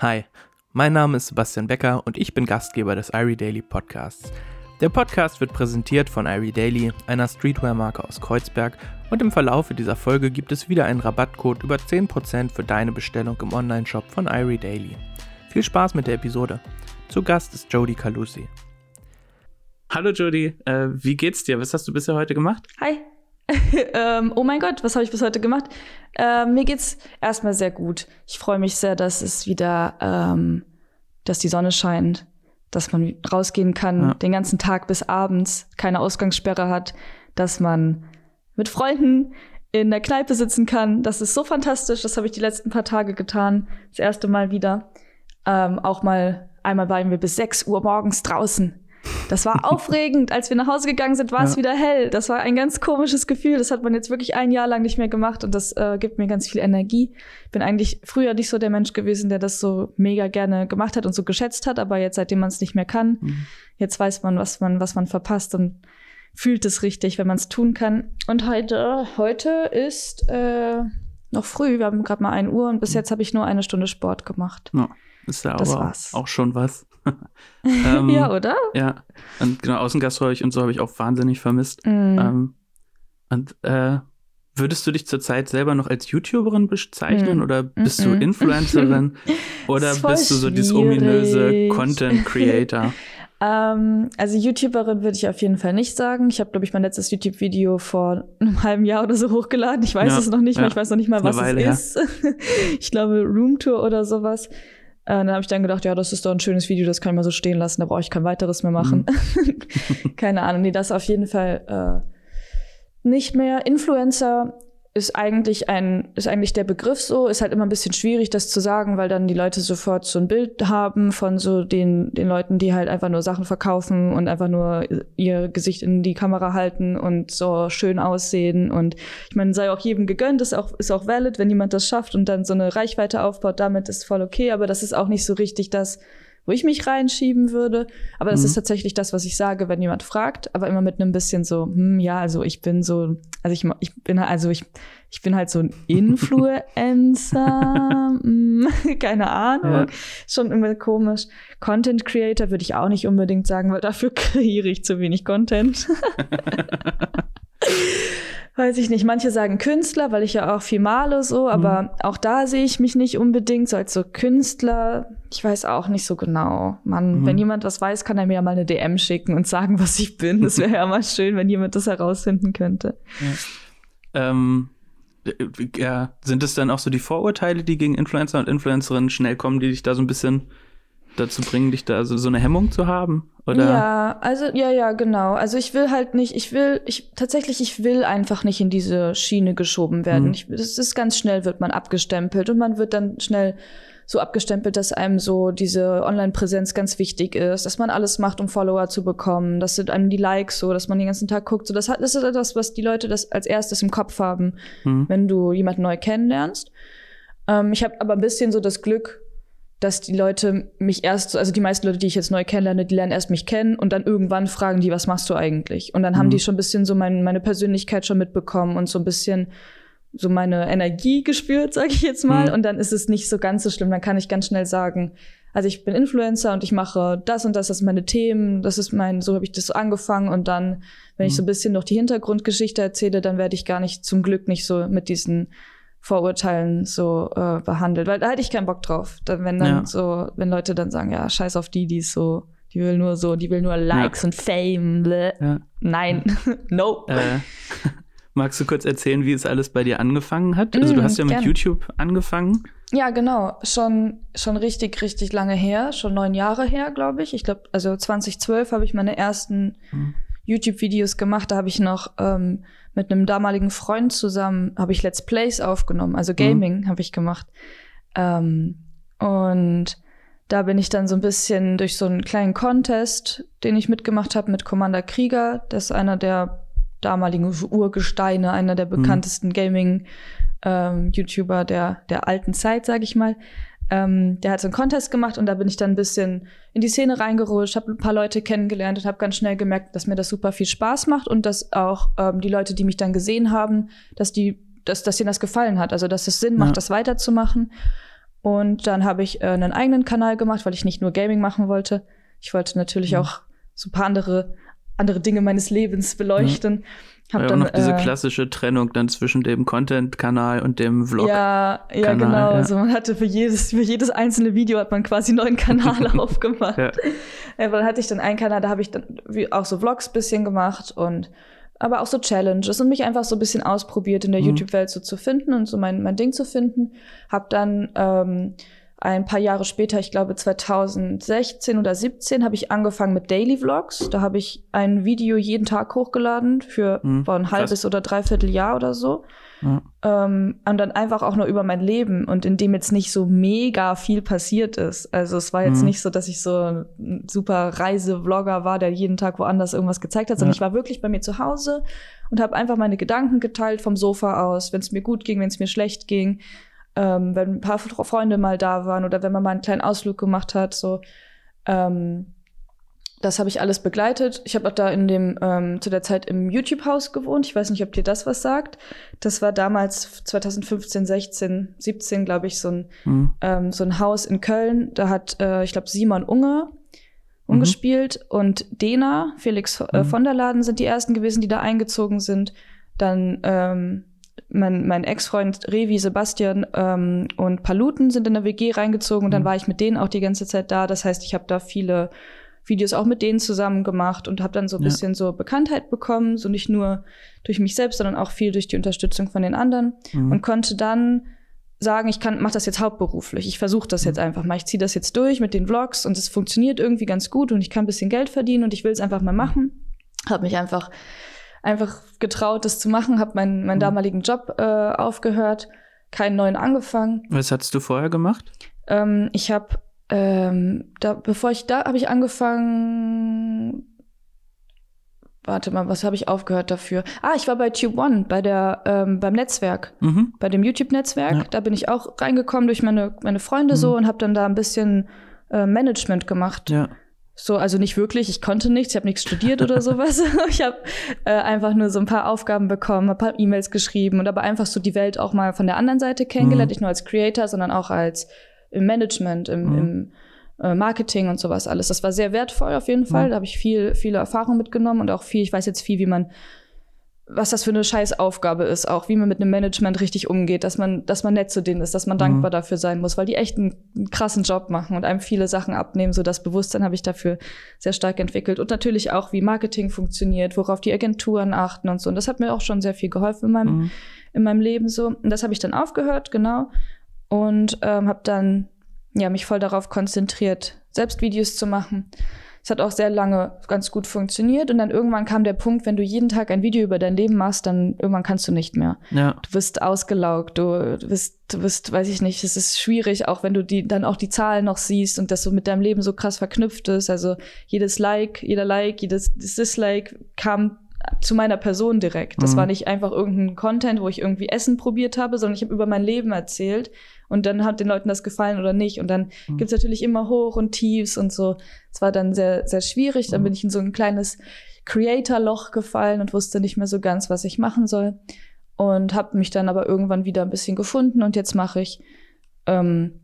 Hi, mein Name ist Sebastian Becker und ich bin Gastgeber des Irie Daily Podcasts. Der Podcast wird präsentiert von Irie Daily, einer Streetwear-Marke aus Kreuzberg, und im Verlaufe dieser Folge gibt es wieder einen Rabattcode über 10% für deine Bestellung im Onlineshop von Irie Daily. Viel Spaß mit der Episode. Zu Gast ist Jody Calusi. Hallo Jody, äh, wie geht's dir? Was hast du bisher heute gemacht? Hi. ähm, oh mein Gott, was habe ich bis heute gemacht? Äh, mir geht's erstmal sehr gut. Ich freue mich sehr, dass es wieder, ähm, dass die Sonne scheint, dass man rausgehen kann ja. den ganzen Tag bis abends, keine Ausgangssperre hat, dass man mit Freunden in der Kneipe sitzen kann. Das ist so fantastisch. Das habe ich die letzten paar Tage getan. Das erste Mal wieder. Ähm, auch mal, einmal waren wir bis 6 Uhr morgens draußen das war aufregend. Als wir nach Hause gegangen sind, war ja. es wieder hell. Das war ein ganz komisches Gefühl. Das hat man jetzt wirklich ein Jahr lang nicht mehr gemacht und das äh, gibt mir ganz viel Energie. Ich bin eigentlich früher nicht so der Mensch gewesen, der das so mega gerne gemacht hat und so geschätzt hat, aber jetzt, seitdem man es nicht mehr kann, mhm. jetzt weiß man, was man, was man verpasst und fühlt es richtig, wenn man es tun kann. Und heute, heute ist äh, noch früh. Wir haben gerade mal ein Uhr und bis mhm. jetzt habe ich nur eine Stunde Sport gemacht. Ja, ist ja das aber war's. auch schon was. ähm, ja, oder? Ja. Und genau, Außengasträuch und so habe ich auch wahnsinnig vermisst. Mm. Ähm, und äh, würdest du dich zurzeit selber noch als YouTuberin bezeichnen mm. oder bist mm du Influencerin oder bist du so dieses ominöse Content Creator? ähm, also YouTuberin würde ich auf jeden Fall nicht sagen. Ich habe, glaube ich, mein letztes YouTube-Video vor einem halben Jahr oder so hochgeladen. Ich weiß ja, es noch nicht ja. mal. Ich weiß noch nicht mal, was Weile, es ist. ich glaube, Roomtour oder sowas. Äh, dann habe ich dann gedacht, ja, das ist doch ein schönes Video, das kann ich mal so stehen lassen, da brauche ich kein weiteres mehr machen. Mhm. Keine Ahnung, nee, das auf jeden Fall äh, nicht mehr. Influencer ist eigentlich ein, ist eigentlich der Begriff so, ist halt immer ein bisschen schwierig, das zu sagen, weil dann die Leute sofort so ein Bild haben von so den, den Leuten, die halt einfach nur Sachen verkaufen und einfach nur ihr Gesicht in die Kamera halten und so schön aussehen. Und ich meine, sei auch jedem gegönnt, ist auch, ist auch valid, wenn jemand das schafft und dann so eine Reichweite aufbaut, damit ist voll okay, aber das ist auch nicht so richtig das, wo ich mich reinschieben würde. Aber das mhm. ist tatsächlich das, was ich sage, wenn jemand fragt, aber immer mit einem bisschen so, hm, ja, also ich bin so, also ich, ich bin also ich, ich bin halt so ein Influencer, hm, keine Ahnung, ja. schon irgendwie komisch. Content Creator würde ich auch nicht unbedingt sagen, weil dafür kreiere ich zu wenig Content. Weiß ich nicht. Manche sagen Künstler, weil ich ja auch viel male so, aber mhm. auch da sehe ich mich nicht unbedingt so als so Künstler. Ich weiß auch nicht so genau. Man, mhm. wenn jemand was weiß, kann er mir ja mal eine DM schicken und sagen, was ich bin. Das wäre ja mal schön, wenn jemand das herausfinden könnte. Ja. Ähm, äh, ja, sind es dann auch so die Vorurteile, die gegen Influencer und Influencerinnen schnell kommen, die dich da so ein bisschen dazu bringen, dich da so, so eine Hemmung zu haben? Oder? Ja, also ja, ja, genau. Also ich will halt nicht, ich will, ich tatsächlich, ich will einfach nicht in diese Schiene geschoben werden. Mhm. Ich, das ist ganz schnell wird man abgestempelt und man wird dann schnell so abgestempelt, dass einem so diese Online-Präsenz ganz wichtig ist, dass man alles macht, um Follower zu bekommen. Das sind einem die Likes so, dass man den ganzen Tag guckt. So, das, hat, das ist etwas, was die Leute das als erstes im Kopf haben, mhm. wenn du jemanden neu kennenlernst. Ähm, ich habe aber ein bisschen so das Glück, dass die Leute mich erst, also die meisten Leute, die ich jetzt neu kennenlerne, die lernen erst mich kennen und dann irgendwann fragen die, was machst du eigentlich? Und dann mhm. haben die schon ein bisschen so mein, meine Persönlichkeit schon mitbekommen und so ein bisschen so meine Energie gespürt, sage ich jetzt mal. Mhm. Und dann ist es nicht so ganz so schlimm. Dann kann ich ganz schnell sagen, also ich bin Influencer und ich mache das und das, das sind meine Themen, das ist mein, so habe ich das so angefangen. Und dann, wenn mhm. ich so ein bisschen noch die Hintergrundgeschichte erzähle, dann werde ich gar nicht, zum Glück nicht so mit diesen Vorurteilen so äh, behandelt, weil da hätte ich keinen Bock drauf. Dann, wenn dann ja. so, wenn Leute dann sagen, ja, scheiß auf die, die ist so, die will nur so, die will nur Likes ja. und Fame. Ja. Nein, nope. Äh, magst du kurz erzählen, wie es alles bei dir angefangen hat? Also du mm, hast ja mit gern. YouTube angefangen. Ja, genau. Schon, schon richtig, richtig lange her. Schon neun Jahre her, glaube ich. Ich glaube, also 2012 habe ich meine ersten mhm. YouTube-Videos gemacht. Da habe ich noch ähm, mit einem damaligen Freund zusammen habe ich Let's Plays aufgenommen, also Gaming mhm. habe ich gemacht. Ähm, und da bin ich dann so ein bisschen durch so einen kleinen Contest, den ich mitgemacht habe mit Commander Krieger, das ist einer der damaligen Urgesteine, einer der mhm. bekanntesten mhm. Gaming-YouTuber ähm, der, der alten Zeit, sage ich mal. Ähm, der hat so einen Contest gemacht und da bin ich dann ein bisschen in die Szene reingerutscht, habe ein paar Leute kennengelernt und habe ganz schnell gemerkt, dass mir das super viel Spaß macht und dass auch ähm, die Leute, die mich dann gesehen haben, dass die, dass, dass denen das gefallen hat, also dass es Sinn macht, ja. das weiterzumachen. Und dann habe ich äh, einen eigenen Kanal gemacht, weil ich nicht nur Gaming machen wollte. Ich wollte natürlich mhm. auch so ein paar andere, andere Dinge meines Lebens beleuchten. Mhm. Hab ja, dann, auch noch diese äh, klassische Trennung dann zwischen dem Content-Kanal und dem Vlog. Ja, ja, genau. Ja. Also man hatte für jedes, für jedes einzelne Video hat man quasi einen neuen Kanal aufgemacht. Ja. ja. dann hatte ich dann einen Kanal, da habe ich dann auch so Vlogs bisschen gemacht und aber auch so Challenges und mich einfach so ein bisschen ausprobiert in der mhm. YouTube-Welt so zu finden und so mein, mein Ding zu finden. Hab dann ähm, ein paar Jahre später, ich glaube 2016 oder 17, habe ich angefangen mit Daily Vlogs. Da habe ich ein Video jeden Tag hochgeladen für mhm, ein halbes krass. oder dreiviertel Jahr oder so. Ja. Ähm, und dann einfach auch nur über mein Leben und in dem jetzt nicht so mega viel passiert ist. Also es war jetzt mhm. nicht so, dass ich so ein super Reisevlogger war, der jeden Tag woanders irgendwas gezeigt hat, sondern ja. ich war wirklich bei mir zu Hause und habe einfach meine Gedanken geteilt vom Sofa aus, wenn es mir gut ging, wenn es mir schlecht ging, ähm, wenn ein paar Freunde mal da waren oder wenn man mal einen kleinen Ausflug gemacht hat, so. Ähm, das habe ich alles begleitet. Ich habe auch da in dem ähm, zu der Zeit im YouTube-Haus gewohnt. Ich weiß nicht, ob dir das was sagt. Das war damals 2015, 16, 17, glaube ich, so ein mhm. ähm, so ein Haus in Köln. Da hat äh, ich glaube Simon Unge umgespielt mhm. und Dena, Felix äh, mhm. von der Laden sind die ersten gewesen, die da eingezogen sind. Dann ähm, mein, mein Ex-Freund Revi, Sebastian ähm, und Paluten sind in der WG reingezogen und dann mhm. war ich mit denen auch die ganze Zeit da. Das heißt, ich habe da viele Videos auch mit denen zusammen gemacht und habe dann so ein ja. bisschen so Bekanntheit bekommen, so nicht nur durch mich selbst, sondern auch viel durch die Unterstützung von den anderen mhm. und konnte dann sagen, ich kann mache das jetzt hauptberuflich. Ich versuche das jetzt mhm. einfach mal. Ich ziehe das jetzt durch mit den Vlogs und es funktioniert irgendwie ganz gut und ich kann ein bisschen Geld verdienen und ich will es einfach mal machen. Habe mich einfach einfach getraut, das zu machen, habe meinen meinen mhm. damaligen Job äh, aufgehört, keinen neuen angefangen. Was hattest du vorher gemacht? Ähm, ich habe ähm, da, bevor ich da, habe ich angefangen. Warte mal, was habe ich aufgehört dafür? Ah, ich war bei Tube One, bei der, ähm, beim Netzwerk, mhm. bei dem YouTube-Netzwerk. Ja. Da bin ich auch reingekommen durch meine, meine Freunde mhm. so und habe dann da ein bisschen äh, Management gemacht. Ja. So, also nicht wirklich, ich konnte nichts, ich habe nichts studiert oder sowas. ich habe äh, einfach nur so ein paar Aufgaben bekommen, ein paar E-Mails geschrieben und aber einfach so die Welt auch mal von der anderen Seite kennengelernt, mhm. nicht nur als Creator, sondern auch als im Management, im, mhm. im äh, Marketing und sowas alles. Das war sehr wertvoll auf jeden Fall. Mhm. Da habe ich viel, viele Erfahrungen mitgenommen und auch viel, ich weiß jetzt viel, wie man, was das für eine Scheißaufgabe ist, auch wie man mit einem Management richtig umgeht, dass man, dass man nett zu denen ist, dass man mhm. dankbar dafür sein muss, weil die echt einen, einen, krassen Job machen und einem viele Sachen abnehmen. So das Bewusstsein habe ich dafür sehr stark entwickelt. Und natürlich auch, wie Marketing funktioniert, worauf die Agenturen achten und so. Und das hat mir auch schon sehr viel geholfen in meinem, mhm. in meinem Leben so. Und das habe ich dann aufgehört, genau und ähm, habe dann ja mich voll darauf konzentriert, selbst Videos zu machen. Es hat auch sehr lange ganz gut funktioniert und dann irgendwann kam der Punkt, wenn du jeden Tag ein Video über dein Leben machst, dann irgendwann kannst du nicht mehr. Ja. Du wirst ausgelaugt, du bist, du bist, weiß ich nicht, es ist schwierig, auch wenn du die dann auch die Zahlen noch siehst und das so mit deinem Leben so krass verknüpft ist. Also jedes Like, jeder Like, jedes Dislike kam zu meiner Person direkt. Das mhm. war nicht einfach irgendein Content, wo ich irgendwie Essen probiert habe, sondern ich habe über mein Leben erzählt und dann hat den Leuten das gefallen oder nicht. Und dann mhm. gibt's natürlich immer Hoch und Tiefs und so. Es war dann sehr, sehr schwierig. Dann mhm. bin ich in so ein kleines Creator-Loch gefallen und wusste nicht mehr so ganz, was ich machen soll. Und habe mich dann aber irgendwann wieder ein bisschen gefunden und jetzt mache ich ähm,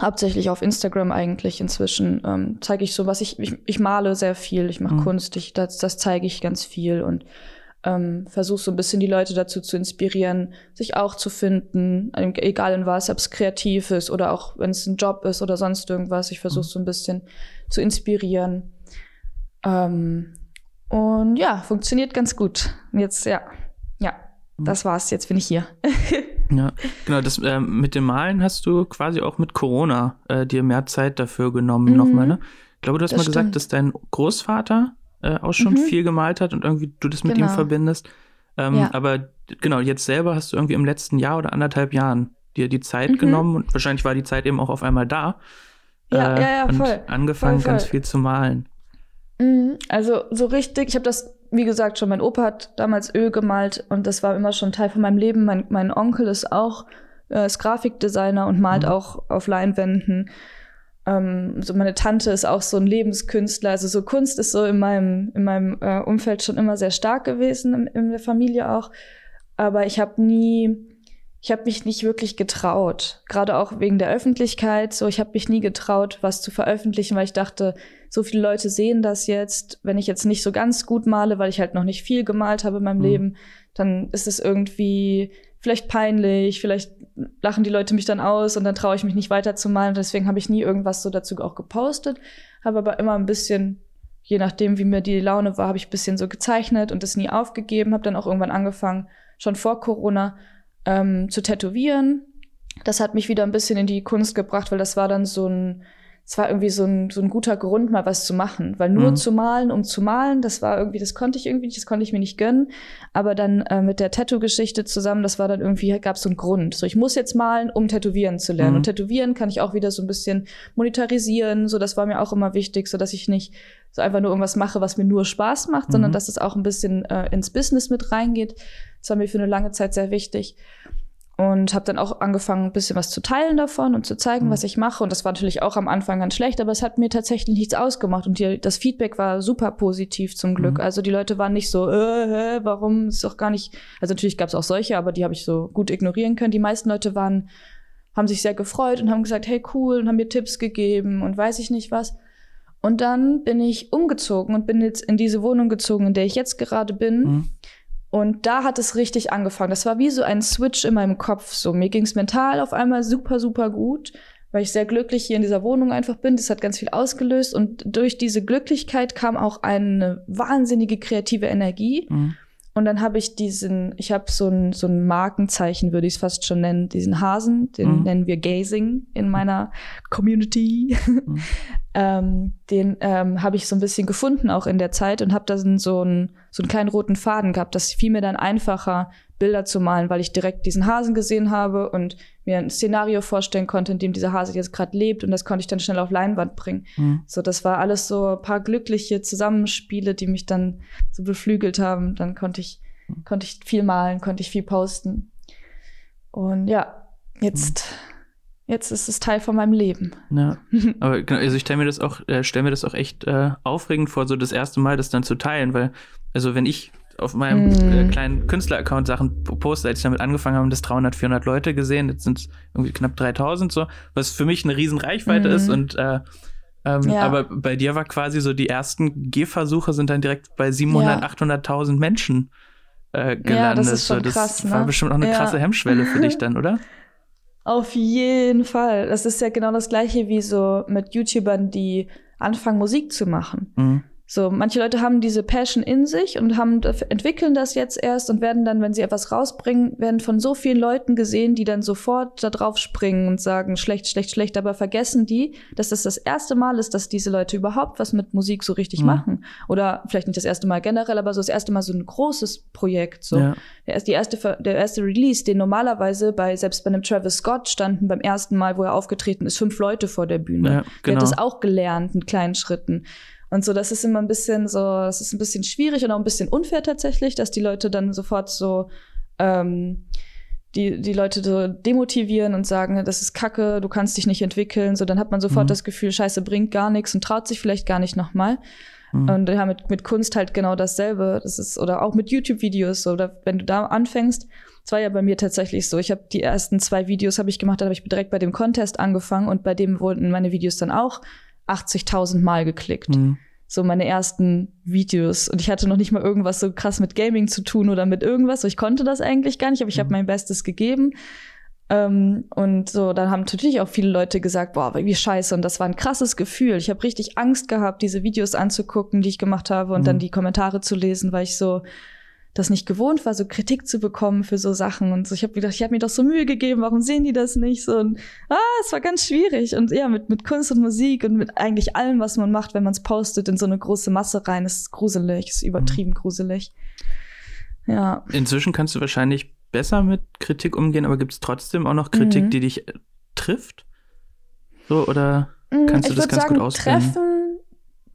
hauptsächlich auf Instagram eigentlich inzwischen ähm, zeige ich so was ich, ich ich male sehr viel ich mache mhm. Kunst ich das das zeige ich ganz viel und ähm, versuche so ein bisschen die Leute dazu zu inspirieren sich auch zu finden egal in was ob es kreativ ist oder auch wenn es ein Job ist oder sonst irgendwas ich versuche mhm. so ein bisschen zu inspirieren ähm, und ja funktioniert ganz gut jetzt ja ja mhm. das war's jetzt bin ich hier Ja, genau. Das äh, mit dem Malen hast du quasi auch mit Corona äh, dir mehr Zeit dafür genommen mhm. nochmal, ne? Ich glaube, du hast das mal stimmt. gesagt, dass dein Großvater äh, auch schon mhm. viel gemalt hat und irgendwie du das mit genau. ihm verbindest. Ähm, ja. Aber genau, jetzt selber hast du irgendwie im letzten Jahr oder anderthalb Jahren dir die Zeit mhm. genommen und wahrscheinlich war die Zeit eben auch auf einmal da. Ja, äh, ja, ja, voll. Und angefangen, voll, voll. ganz viel zu malen. Mhm. Also so richtig, ich habe das wie gesagt, schon mein Opa hat damals Öl gemalt und das war immer schon Teil von meinem Leben. Mein, mein Onkel ist auch äh, ist Grafikdesigner und malt mhm. auch auf Leinwänden. Ähm, so meine Tante ist auch so ein Lebenskünstler. Also so Kunst ist so in meinem, in meinem äh, Umfeld schon immer sehr stark gewesen, in, in der Familie auch. Aber ich habe nie, ich habe mich nicht wirklich getraut, gerade auch wegen der Öffentlichkeit. So, ich habe mich nie getraut, was zu veröffentlichen, weil ich dachte, so viele Leute sehen das jetzt. Wenn ich jetzt nicht so ganz gut male, weil ich halt noch nicht viel gemalt habe in meinem mhm. Leben, dann ist es irgendwie vielleicht peinlich, vielleicht lachen die Leute mich dann aus und dann traue ich mich nicht weiter zu malen. Deswegen habe ich nie irgendwas so dazu auch gepostet, habe aber immer ein bisschen, je nachdem, wie mir die Laune war, habe ich ein bisschen so gezeichnet und das nie aufgegeben, habe dann auch irgendwann angefangen, schon vor Corona ähm, zu tätowieren. Das hat mich wieder ein bisschen in die Kunst gebracht, weil das war dann so ein, es war irgendwie so ein, so ein guter Grund, mal was zu machen. Weil nur mhm. zu malen, um zu malen, das war irgendwie, das konnte ich irgendwie nicht, das konnte ich mir nicht gönnen. Aber dann äh, mit der Tattoo-Geschichte zusammen, das war dann irgendwie, gab es so einen Grund. So, ich muss jetzt malen, um tätowieren zu lernen. Mhm. Und tätowieren kann ich auch wieder so ein bisschen monetarisieren. So, das war mir auch immer wichtig, so dass ich nicht so einfach nur irgendwas mache, was mir nur Spaß macht, mhm. sondern dass es auch ein bisschen äh, ins Business mit reingeht. Das war mir für eine lange Zeit sehr wichtig. Und habe dann auch angefangen, ein bisschen was zu teilen davon und zu zeigen, mhm. was ich mache. Und das war natürlich auch am Anfang ganz schlecht, aber es hat mir tatsächlich nichts ausgemacht. Und die, das Feedback war super positiv zum Glück. Mhm. Also die Leute waren nicht so, äh, warum ist doch gar nicht. Also natürlich gab es auch solche, aber die habe ich so gut ignorieren können. Die meisten Leute waren, haben sich sehr gefreut und haben gesagt, hey cool, und haben mir Tipps gegeben und weiß ich nicht was. Und dann bin ich umgezogen und bin jetzt in diese Wohnung gezogen, in der ich jetzt gerade bin. Mhm. Und da hat es richtig angefangen. Das war wie so ein Switch in meinem Kopf. So, mir ging es mental auf einmal super, super gut, weil ich sehr glücklich hier in dieser Wohnung einfach bin. Das hat ganz viel ausgelöst. Und durch diese Glücklichkeit kam auch eine wahnsinnige kreative Energie. Mhm. Und dann habe ich diesen, ich habe so ein, so ein Markenzeichen, würde ich es fast schon nennen, diesen Hasen, den mhm. nennen wir Gazing in meiner Community. Mhm. ähm, den ähm, habe ich so ein bisschen gefunden auch in der Zeit und habe da so einen, so einen kleinen roten Faden gehabt. Das fiel mir dann einfacher, Bilder zu malen, weil ich direkt diesen Hasen gesehen habe und mir ein Szenario vorstellen konnte, in dem dieser Hase jetzt gerade lebt und das konnte ich dann schnell auf Leinwand bringen. Mhm. So, das war alles so ein paar glückliche Zusammenspiele, die mich dann so beflügelt haben. Dann konnte ich, mhm. konnte ich viel malen, konnte ich viel posten. Und ja, jetzt, mhm. jetzt ist es Teil von meinem Leben. Ja, aber genau, also ich stelle mir das auch, äh, stelle mir das auch echt äh, aufregend vor, so das erste Mal das dann zu teilen, weil, also wenn ich auf meinem mm. äh, kleinen Künstler-Account Sachen poste, als ich damit angefangen habe, das 300, 400 Leute gesehen. Jetzt sind es irgendwie knapp 3000 so, was für mich eine riesen Reichweite mm. ist und äh, ähm, ja. aber bei dir war quasi so die ersten Gehversuche sind dann direkt bei 700, ja. 800.000 Menschen äh, gelandet. Ja, das ist schon so, das krass, ne? war bestimmt auch eine ja. krasse Hemmschwelle für dich dann, oder? Auf jeden Fall. Das ist ja genau das gleiche wie so mit YouTubern, die anfangen Musik zu machen. Mhm. So, manche Leute haben diese Passion in sich und haben, entwickeln das jetzt erst und werden dann, wenn sie etwas rausbringen, werden von so vielen Leuten gesehen, die dann sofort da drauf springen und sagen, schlecht, schlecht, schlecht, aber vergessen die, dass das das erste Mal ist, dass diese Leute überhaupt was mit Musik so richtig mhm. machen. Oder vielleicht nicht das erste Mal generell, aber so das erste Mal so ein großes Projekt. So. Ja. Der, die erste, der erste Release, den normalerweise bei, selbst bei einem Travis Scott standen beim ersten Mal, wo er aufgetreten ist, fünf Leute vor der Bühne. Ja, genau. Der hat genau. das auch gelernt in kleinen Schritten. Und so, das ist immer ein bisschen so, das ist ein bisschen schwierig und auch ein bisschen unfair tatsächlich, dass die Leute dann sofort so, ähm, die, die Leute so demotivieren und sagen, das ist Kacke, du kannst dich nicht entwickeln. So, dann hat man sofort mhm. das Gefühl, Scheiße bringt gar nichts und traut sich vielleicht gar nicht nochmal. Mhm. Und ja, mit, mit Kunst halt genau dasselbe. Das ist, oder auch mit YouTube-Videos, oder wenn du da anfängst, es war ja bei mir tatsächlich so. Ich habe die ersten zwei Videos habe ich gemacht, da habe ich direkt bei dem Contest angefangen und bei dem wurden meine Videos dann auch 80.000 Mal geklickt. Mhm. So meine ersten Videos. Und ich hatte noch nicht mal irgendwas so krass mit Gaming zu tun oder mit irgendwas. So, ich konnte das eigentlich gar nicht, aber ich mhm. habe mein Bestes gegeben. Ähm, und so, dann haben natürlich auch viele Leute gesagt, boah, wie scheiße. Und das war ein krasses Gefühl. Ich habe richtig Angst gehabt, diese Videos anzugucken, die ich gemacht habe und mhm. dann die Kommentare zu lesen, weil ich so, das nicht gewohnt war, so Kritik zu bekommen für so Sachen. Und so, ich habe gedacht, ich habe mir doch so Mühe gegeben, warum sehen die das nicht? So, und, ah, es war ganz schwierig. Und ja, mit, mit Kunst und Musik und mit eigentlich allem, was man macht, wenn man es postet, in so eine große Masse rein, ist gruselig, ist übertrieben mhm. gruselig. Ja. Inzwischen kannst du wahrscheinlich besser mit Kritik umgehen, aber gibt es trotzdem auch noch Kritik, mhm. die dich äh, trifft? So, oder mm, kannst du das ganz sagen, gut auswählen? Treffen,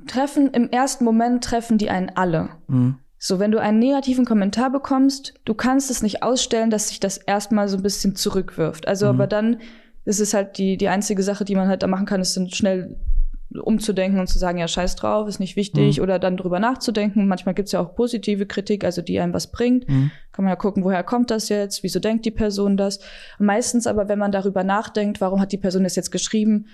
treffen, im ersten Moment treffen die einen alle. Mhm. So, wenn du einen negativen Kommentar bekommst, du kannst es nicht ausstellen, dass sich das erstmal so ein bisschen zurückwirft. Also, mhm. aber dann ist es halt die, die einzige Sache, die man halt da machen kann, ist dann schnell umzudenken und zu sagen, ja, scheiß drauf, ist nicht wichtig, mhm. oder dann drüber nachzudenken. Manchmal gibt's ja auch positive Kritik, also die einem was bringt. Mhm. Kann man ja gucken, woher kommt das jetzt, wieso denkt die Person das. Meistens aber, wenn man darüber nachdenkt, warum hat die Person das jetzt geschrieben,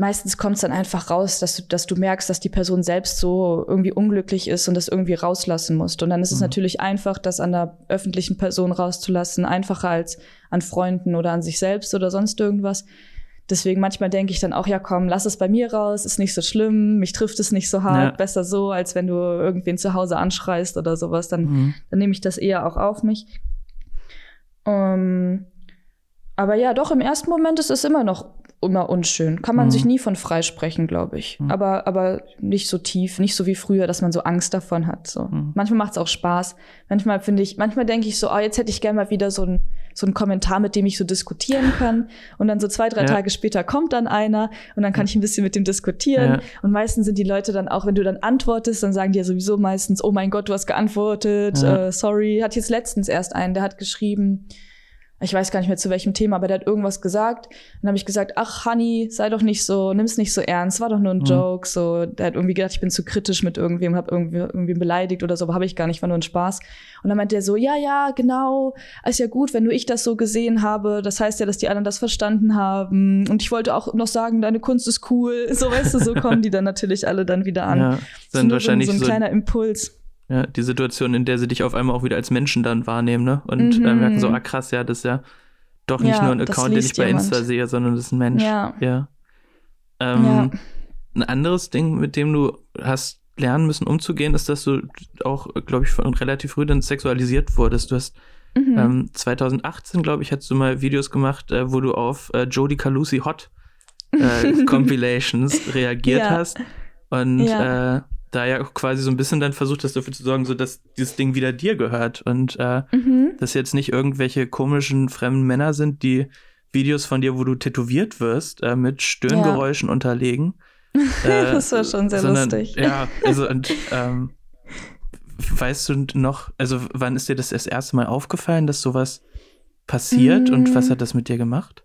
meistens kommt es dann einfach raus, dass du, dass du merkst, dass die Person selbst so irgendwie unglücklich ist und das irgendwie rauslassen musst. Und dann ist mhm. es natürlich einfach, das an der öffentlichen Person rauszulassen, einfacher als an Freunden oder an sich selbst oder sonst irgendwas. Deswegen manchmal denke ich dann auch, ja komm, lass es bei mir raus, ist nicht so schlimm, mich trifft es nicht so hart, ja. besser so, als wenn du irgendwen zu Hause anschreist oder sowas, dann, mhm. dann nehme ich das eher auch auf mich. Um, ähm, aber ja, doch, im ersten Moment ist es immer noch immer unschön. Kann man mhm. sich nie von freisprechen, glaube ich. Mhm. Aber, aber nicht so tief, nicht so wie früher, dass man so Angst davon hat. So. Mhm. Manchmal macht es auch Spaß. Manchmal finde ich, manchmal denke ich so, oh, jetzt hätte ich gerne mal wieder so ein so ein Kommentar, mit dem ich so diskutieren kann. Und dann so zwei, drei ja. Tage später kommt dann einer und dann kann ich ein bisschen mit dem diskutieren. Ja. Und meistens sind die Leute dann auch, wenn du dann antwortest, dann sagen die ja sowieso meistens, oh mein Gott, du hast geantwortet, ja. äh, sorry. Hat jetzt letztens erst einen, der hat geschrieben, ich weiß gar nicht mehr zu welchem Thema, aber der hat irgendwas gesagt. Dann habe ich gesagt, ach Honey, sei doch nicht so, nimm's nicht so ernst, war doch nur ein mhm. Joke. So, der hat irgendwie gedacht, ich bin zu kritisch mit irgendwem, habe irgendwie irgendwie beleidigt oder so, aber habe ich gar nicht, war nur ein Spaß. Und dann meinte er so, ja, ja, genau, ist ja gut, wenn nur ich das so gesehen habe. Das heißt ja, dass die anderen das verstanden haben. Und ich wollte auch noch sagen, deine Kunst ist cool. So weißt du, so kommen die dann natürlich alle dann wieder an. Ja, sind wahrscheinlich so ein, so ein kleiner Impuls. Ja, die Situation, in der sie dich auf einmal auch wieder als Menschen dann wahrnehmen, ne? Und mhm. äh, merken so, ah krass, ja, das ist ja doch nicht ja, nur ein Account, den ich bei jemand. Insta sehe, sondern das ist ein Mensch. Ja. Ja. Ähm, ja. Ein anderes Ding, mit dem du hast lernen müssen, umzugehen, ist, dass du auch, glaube ich, von relativ früh dann sexualisiert wurdest. Du hast mhm. ähm, 2018, glaube ich, hast du mal Videos gemacht, äh, wo du auf äh, Jodie Calusi Hot äh, Compilations reagiert ja. hast. Und ja. Da ja quasi so ein bisschen dann versucht hast, dafür zu sorgen, so dass dieses Ding wieder dir gehört und äh, mhm. dass jetzt nicht irgendwelche komischen fremden Männer sind, die Videos von dir, wo du tätowiert wirst, äh, mit Stöhngeräuschen ja. unterlegen. Äh, das war schon sehr sondern, lustig. Ja, also und ähm, weißt du noch, also wann ist dir das das erste Mal aufgefallen, dass sowas passiert mhm. und was mm. hat das mit dir gemacht?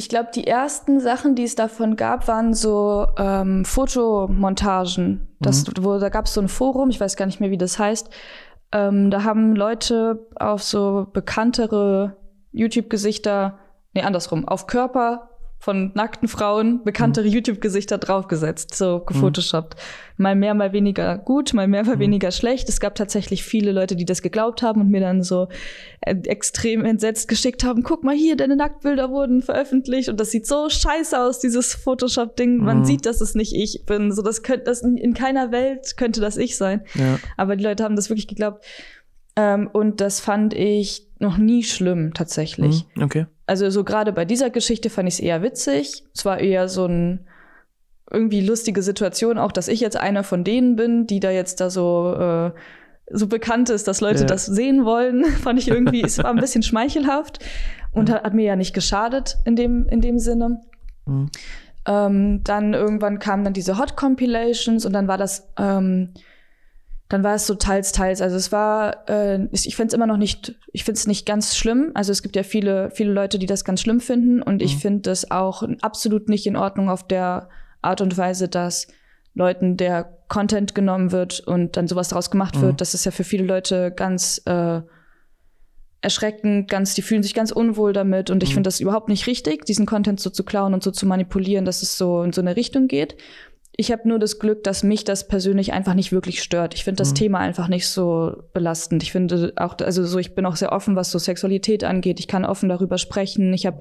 Ich glaube, die ersten Sachen, die es davon gab, waren so ähm, Fotomontagen. Das, mhm. wo, da gab es so ein Forum, ich weiß gar nicht mehr, wie das heißt. Ähm, da haben Leute auf so bekanntere YouTube-Gesichter, nee, andersrum, auf Körper von nackten Frauen bekanntere mhm. YouTube-Gesichter draufgesetzt, so gefotoshoppt. Mhm. Mal mehr, mal weniger gut, mal mehr, mal mhm. weniger schlecht. Es gab tatsächlich viele Leute, die das geglaubt haben und mir dann so äh, extrem entsetzt geschickt haben, guck mal hier, deine Nacktbilder wurden veröffentlicht und das sieht so scheiße aus, dieses Photoshop-Ding. Man mhm. sieht, dass es nicht ich bin. So, das könnte, das in keiner Welt könnte das ich sein. Ja. Aber die Leute haben das wirklich geglaubt. Ähm, und das fand ich noch nie schlimm, tatsächlich. Mhm, okay. Also so gerade bei dieser Geschichte fand ich es eher witzig. Es war eher so ein irgendwie lustige Situation, auch dass ich jetzt einer von denen bin, die da jetzt da so äh, so bekannt ist, dass Leute ja. das sehen wollen, fand ich irgendwie, es war ein bisschen schmeichelhaft und hat, hat, mir ja nicht geschadet in dem, in dem Sinne. Mhm. Ähm, dann irgendwann kamen dann diese Hot Compilations und dann war das ähm, dann war es so teils, teils. Also es war, äh, ich finde es immer noch nicht, ich finde es nicht ganz schlimm. Also es gibt ja viele, viele Leute, die das ganz schlimm finden und mhm. ich finde das auch absolut nicht in Ordnung auf der Art und Weise, dass Leuten der Content genommen wird und dann sowas daraus gemacht mhm. wird. Das ist ja für viele Leute ganz äh, erschreckend, ganz, die fühlen sich ganz unwohl damit und ich mhm. finde das überhaupt nicht richtig, diesen Content so zu klauen und so zu manipulieren, dass es so in so eine Richtung geht. Ich habe nur das Glück, dass mich das persönlich einfach nicht wirklich stört. Ich finde das mhm. Thema einfach nicht so belastend. Ich finde auch, also so, ich bin auch sehr offen, was so Sexualität angeht. Ich kann offen darüber sprechen. Ich habe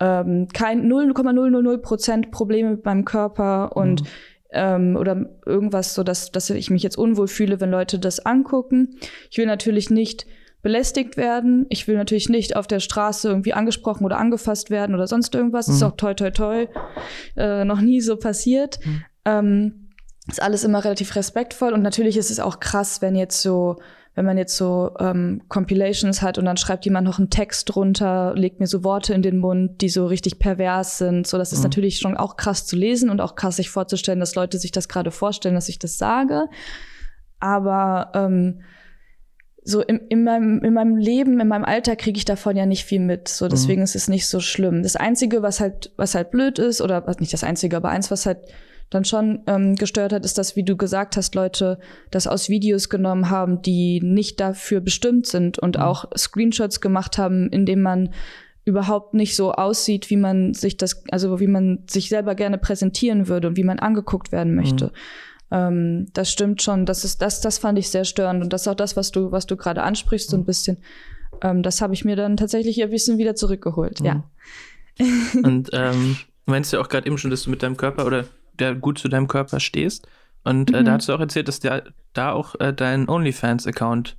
ähm, kein 0,000 Prozent Probleme mit meinem Körper und mhm. ähm, oder irgendwas, so dass, dass ich mich jetzt unwohl fühle, wenn Leute das angucken. Ich will natürlich nicht belästigt werden. Ich will natürlich nicht auf der Straße irgendwie angesprochen oder angefasst werden oder sonst irgendwas. Mhm. Ist auch toi toi toi äh, noch nie so passiert. Mhm. Ähm, ist alles immer relativ respektvoll und natürlich ist es auch krass, wenn jetzt so, wenn man jetzt so ähm, Compilations hat und dann schreibt jemand noch einen Text drunter, legt mir so Worte in den Mund, die so richtig pervers sind. So, das ist mhm. natürlich schon auch krass zu lesen und auch krass sich vorzustellen, dass Leute sich das gerade vorstellen, dass ich das sage. Aber ähm, so in, in, meinem, in meinem Leben, in meinem Alter kriege ich davon ja nicht viel mit. So, deswegen mhm. ist es nicht so schlimm. Das Einzige, was halt, was halt blöd ist, oder nicht das Einzige, aber eins, was halt dann schon ähm, gestört hat, ist, dass, wie du gesagt hast, Leute das aus Videos genommen haben, die nicht dafür bestimmt sind und mhm. auch Screenshots gemacht haben, indem man überhaupt nicht so aussieht, wie man sich das, also wie man sich selber gerne präsentieren würde und wie man angeguckt werden möchte. Mhm. Ähm, das stimmt schon. Das ist, das, das fand ich sehr störend. Und das ist auch das, was du, was du gerade ansprichst, so ein mhm. bisschen. Ähm, das habe ich mir dann tatsächlich ein bisschen wieder zurückgeholt, mhm. ja. Und ähm, meinst du auch gerade eben schon, dass du mit deinem Körper oder der gut zu deinem Körper stehst? Und äh, mhm. da hast du auch erzählt, dass der da auch äh, dein OnlyFans-Account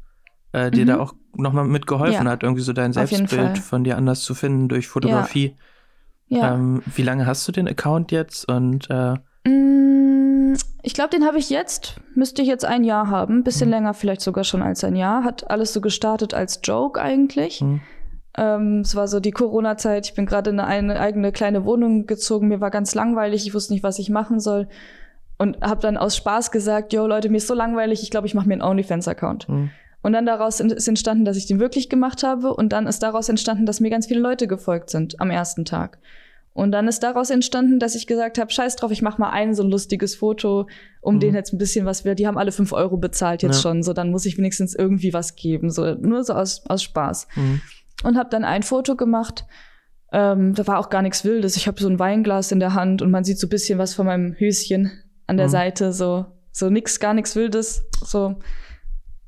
äh, dir mhm. da auch nochmal mitgeholfen ja. hat, irgendwie so dein Selbstbild von dir anders zu finden durch Fotografie. Ja. ja. Ähm, wie lange hast du den Account jetzt und äh, mm, ich glaube, den habe ich jetzt, müsste ich jetzt ein Jahr haben, bisschen mhm. länger vielleicht sogar schon als ein Jahr. Hat alles so gestartet als Joke eigentlich. Mhm. Ähm, es war so die Corona-Zeit. Ich bin gerade in eine eigene kleine Wohnung gezogen. Mir war ganz langweilig. Ich wusste nicht, was ich machen soll. Und habe dann aus Spaß gesagt, yo Leute, mir ist so langweilig. Ich glaube, ich mache mir einen OnlyFans-Account. Mhm. Und dann daraus ist entstanden, dass ich den wirklich gemacht habe. Und dann ist daraus entstanden, dass mir ganz viele Leute gefolgt sind am ersten Tag. Und dann ist daraus entstanden, dass ich gesagt habe, scheiß drauf, ich mache mal ein so ein lustiges Foto, um mhm. denen jetzt ein bisschen was will. Die haben alle fünf Euro bezahlt jetzt ja. schon, so dann muss ich wenigstens irgendwie was geben, so nur so aus, aus Spaß. Mhm. Und habe dann ein Foto gemacht. Ähm, da war auch gar nichts Wildes. Ich habe so ein Weinglas in der Hand und man sieht so ein bisschen was von meinem Höschen an der mhm. Seite, so so nix, gar nichts Wildes, so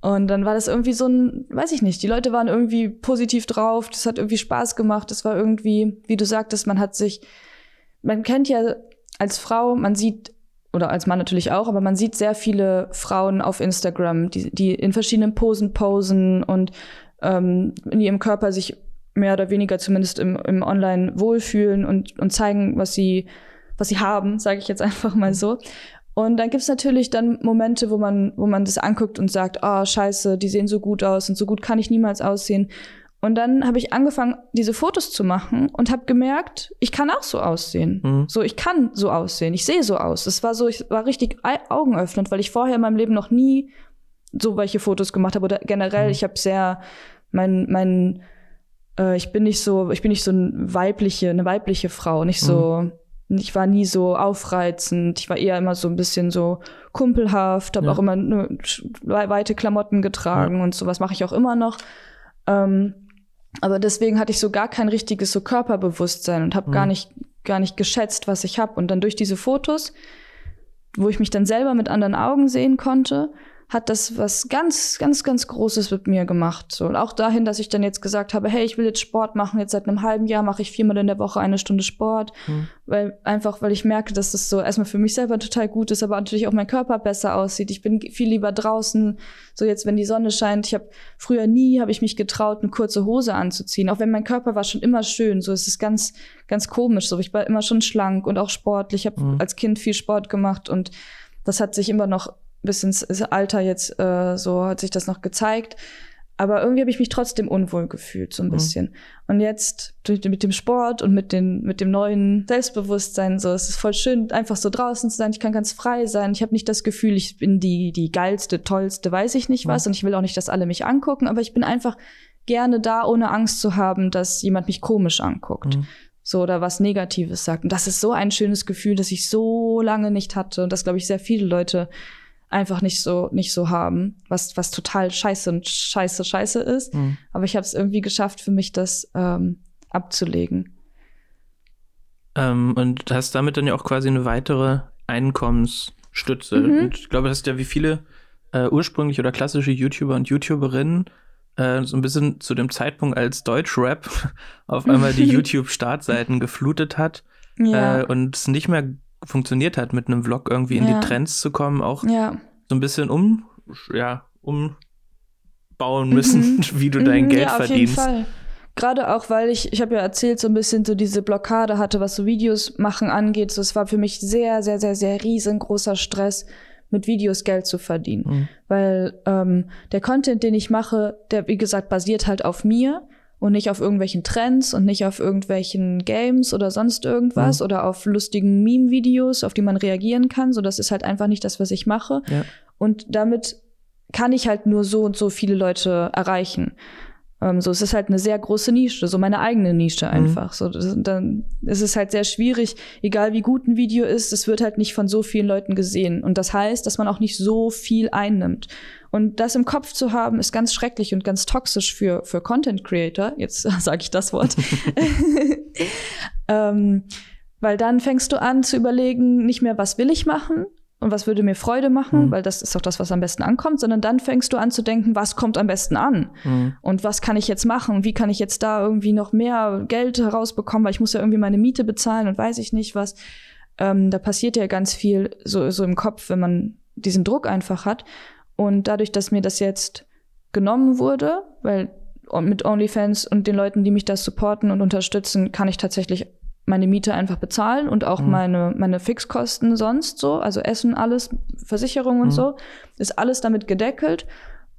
und dann war das irgendwie so ein, weiß ich nicht, die Leute waren irgendwie positiv drauf, das hat irgendwie Spaß gemacht, das war irgendwie, wie du sagtest, man hat sich, man kennt ja als Frau, man sieht, oder als Mann natürlich auch, aber man sieht sehr viele Frauen auf Instagram, die, die in verschiedenen Posen posen und ähm, in ihrem Körper sich mehr oder weniger zumindest im, im Online wohlfühlen und, und zeigen, was sie, was sie haben, sage ich jetzt einfach mal so. Und dann gibt's natürlich dann Momente, wo man, wo man das anguckt und sagt, ah, oh, scheiße, die sehen so gut aus und so gut kann ich niemals aussehen. Und dann habe ich angefangen, diese Fotos zu machen und habe gemerkt, ich kann auch so aussehen. Mhm. So, ich kann so aussehen. Ich sehe so aus. Es war so, ich war richtig augenöffnend, weil ich vorher in meinem Leben noch nie so welche Fotos gemacht habe oder generell, mhm. ich habe sehr mein mein äh, ich bin nicht so, ich bin nicht so eine weibliche, eine weibliche Frau, nicht so mhm ich war nie so aufreizend. Ich war eher immer so ein bisschen so kumpelhaft, habe ja. auch immer ne, weite Klamotten getragen ja. und sowas mache ich auch immer noch. Ähm, aber deswegen hatte ich so gar kein richtiges so Körperbewusstsein und habe mhm. gar nicht gar nicht geschätzt, was ich habe. Und dann durch diese Fotos, wo ich mich dann selber mit anderen Augen sehen konnte, hat das was ganz, ganz, ganz Großes mit mir gemacht. So, und auch dahin, dass ich dann jetzt gesagt habe, hey, ich will jetzt Sport machen. Jetzt seit einem halben Jahr mache ich viermal in der Woche eine Stunde Sport. Mhm. Weil einfach, weil ich merke, dass das so erstmal für mich selber total gut ist, aber natürlich auch mein Körper besser aussieht. Ich bin viel lieber draußen. So jetzt, wenn die Sonne scheint. Ich habe früher nie habe ich mich getraut, eine kurze Hose anzuziehen. Auch wenn mein Körper war schon immer schön. So es ist ganz, ganz komisch. So ich war immer schon schlank und auch sportlich. Ich habe mhm. als Kind viel Sport gemacht und das hat sich immer noch bis ins Alter jetzt äh, so hat sich das noch gezeigt. Aber irgendwie habe ich mich trotzdem unwohl gefühlt, so ein mhm. bisschen. Und jetzt mit dem Sport und mit, den, mit dem neuen Selbstbewusstsein, so, es ist voll schön, einfach so draußen zu sein. Ich kann ganz frei sein. Ich habe nicht das Gefühl, ich bin die, die geilste, tollste, weiß ich nicht was. Mhm. Und ich will auch nicht, dass alle mich angucken, aber ich bin einfach gerne da, ohne Angst zu haben, dass jemand mich komisch anguckt. Mhm. So, oder was Negatives sagt. Und das ist so ein schönes Gefühl, das ich so lange nicht hatte. Und das, glaube ich, sehr viele Leute einfach nicht so nicht so haben, was was total scheiße und scheiße scheiße ist. Mhm. Aber ich habe es irgendwie geschafft für mich, das ähm, abzulegen. Ähm, und hast damit dann ja auch quasi eine weitere Einkommensstütze. Mhm. Und ich glaube, das ist ja wie viele äh, ursprünglich oder klassische YouTuber und YouTuberinnen äh, so ein bisschen zu dem Zeitpunkt, als Deutschrap auf einmal die YouTube-Startseiten geflutet hat ja. äh, und es nicht mehr funktioniert hat, mit einem Vlog irgendwie in ja. die Trends zu kommen, auch ja. so ein bisschen um, ja, umbauen müssen, mhm. wie du dein mhm, Geld ja, auf verdienst. Jeden Fall. Gerade auch, weil ich, ich habe ja erzählt, so ein bisschen so diese Blockade hatte, was so Videos machen angeht. So, es war für mich sehr, sehr, sehr, sehr riesengroßer Stress, mit Videos Geld zu verdienen. Mhm. Weil ähm, der Content, den ich mache, der, wie gesagt, basiert halt auf mir und nicht auf irgendwelchen Trends und nicht auf irgendwelchen Games oder sonst irgendwas mhm. oder auf lustigen Meme-Videos, auf die man reagieren kann. So, das ist halt einfach nicht das, was ich mache. Ja. Und damit kann ich halt nur so und so viele Leute erreichen. Ähm, so, es ist halt eine sehr große Nische, so meine eigene Nische mhm. einfach. Mhm. So, das, dann ist es halt sehr schwierig, egal wie gut ein Video ist, es wird halt nicht von so vielen Leuten gesehen. Und das heißt, dass man auch nicht so viel einnimmt. Und das im Kopf zu haben, ist ganz schrecklich und ganz toxisch für, für Content Creator. Jetzt sage ich das Wort. ähm, weil dann fängst du an zu überlegen, nicht mehr, was will ich machen, und was würde mir Freude machen, mhm. weil das ist doch das, was am besten ankommt, sondern dann fängst du an zu denken, was kommt am besten an mhm. und was kann ich jetzt machen, wie kann ich jetzt da irgendwie noch mehr Geld herausbekommen, weil ich muss ja irgendwie meine Miete bezahlen und weiß ich nicht was. Ähm, da passiert ja ganz viel so, so im Kopf, wenn man diesen Druck einfach hat. Und dadurch, dass mir das jetzt genommen wurde, weil mit OnlyFans und den Leuten, die mich da supporten und unterstützen, kann ich tatsächlich meine Miete einfach bezahlen und auch mhm. meine, meine Fixkosten sonst so, also Essen, alles, Versicherung und mhm. so, ist alles damit gedeckelt.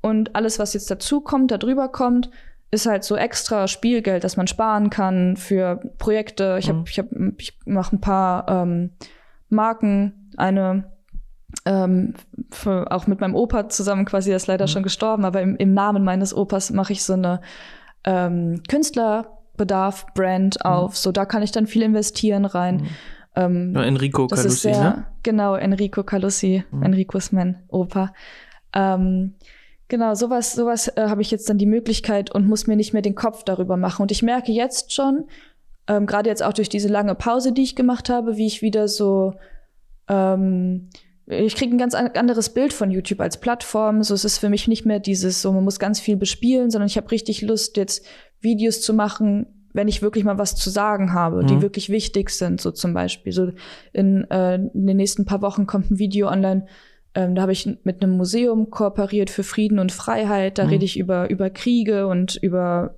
Und alles, was jetzt dazu kommt, darüber kommt, ist halt so extra Spielgeld, das man sparen kann für Projekte. Ich, hab, mhm. ich, hab, ich mache ein paar ähm, Marken, eine ähm, für, auch mit meinem Opa zusammen quasi, der ist leider mhm. schon gestorben, aber im, im Namen meines Opas mache ich so eine ähm, Künstler- Bedarf Brand mhm. auf. Mhm. So, da kann ich dann viel investieren rein. Mhm. Ähm, ja, Enrico Calussi, ne? Genau, Enrico Calussi. Mhm. Enrico ist mein Opa. Ähm, genau, sowas, sowas äh, habe ich jetzt dann die Möglichkeit und muss mir nicht mehr den Kopf darüber machen. Und ich merke jetzt schon, ähm, gerade jetzt auch durch diese lange Pause, die ich gemacht habe, wie ich wieder so ähm, ich kriege ein ganz anderes Bild von YouTube als Plattform. So es ist für mich nicht mehr dieses, so man muss ganz viel bespielen, sondern ich habe richtig Lust, jetzt Videos zu machen, wenn ich wirklich mal was zu sagen habe, mhm. die wirklich wichtig sind. So zum Beispiel. So in, äh, in den nächsten paar Wochen kommt ein Video online. Ähm, da habe ich mit einem Museum kooperiert für Frieden und Freiheit. Da mhm. rede ich über, über Kriege und über,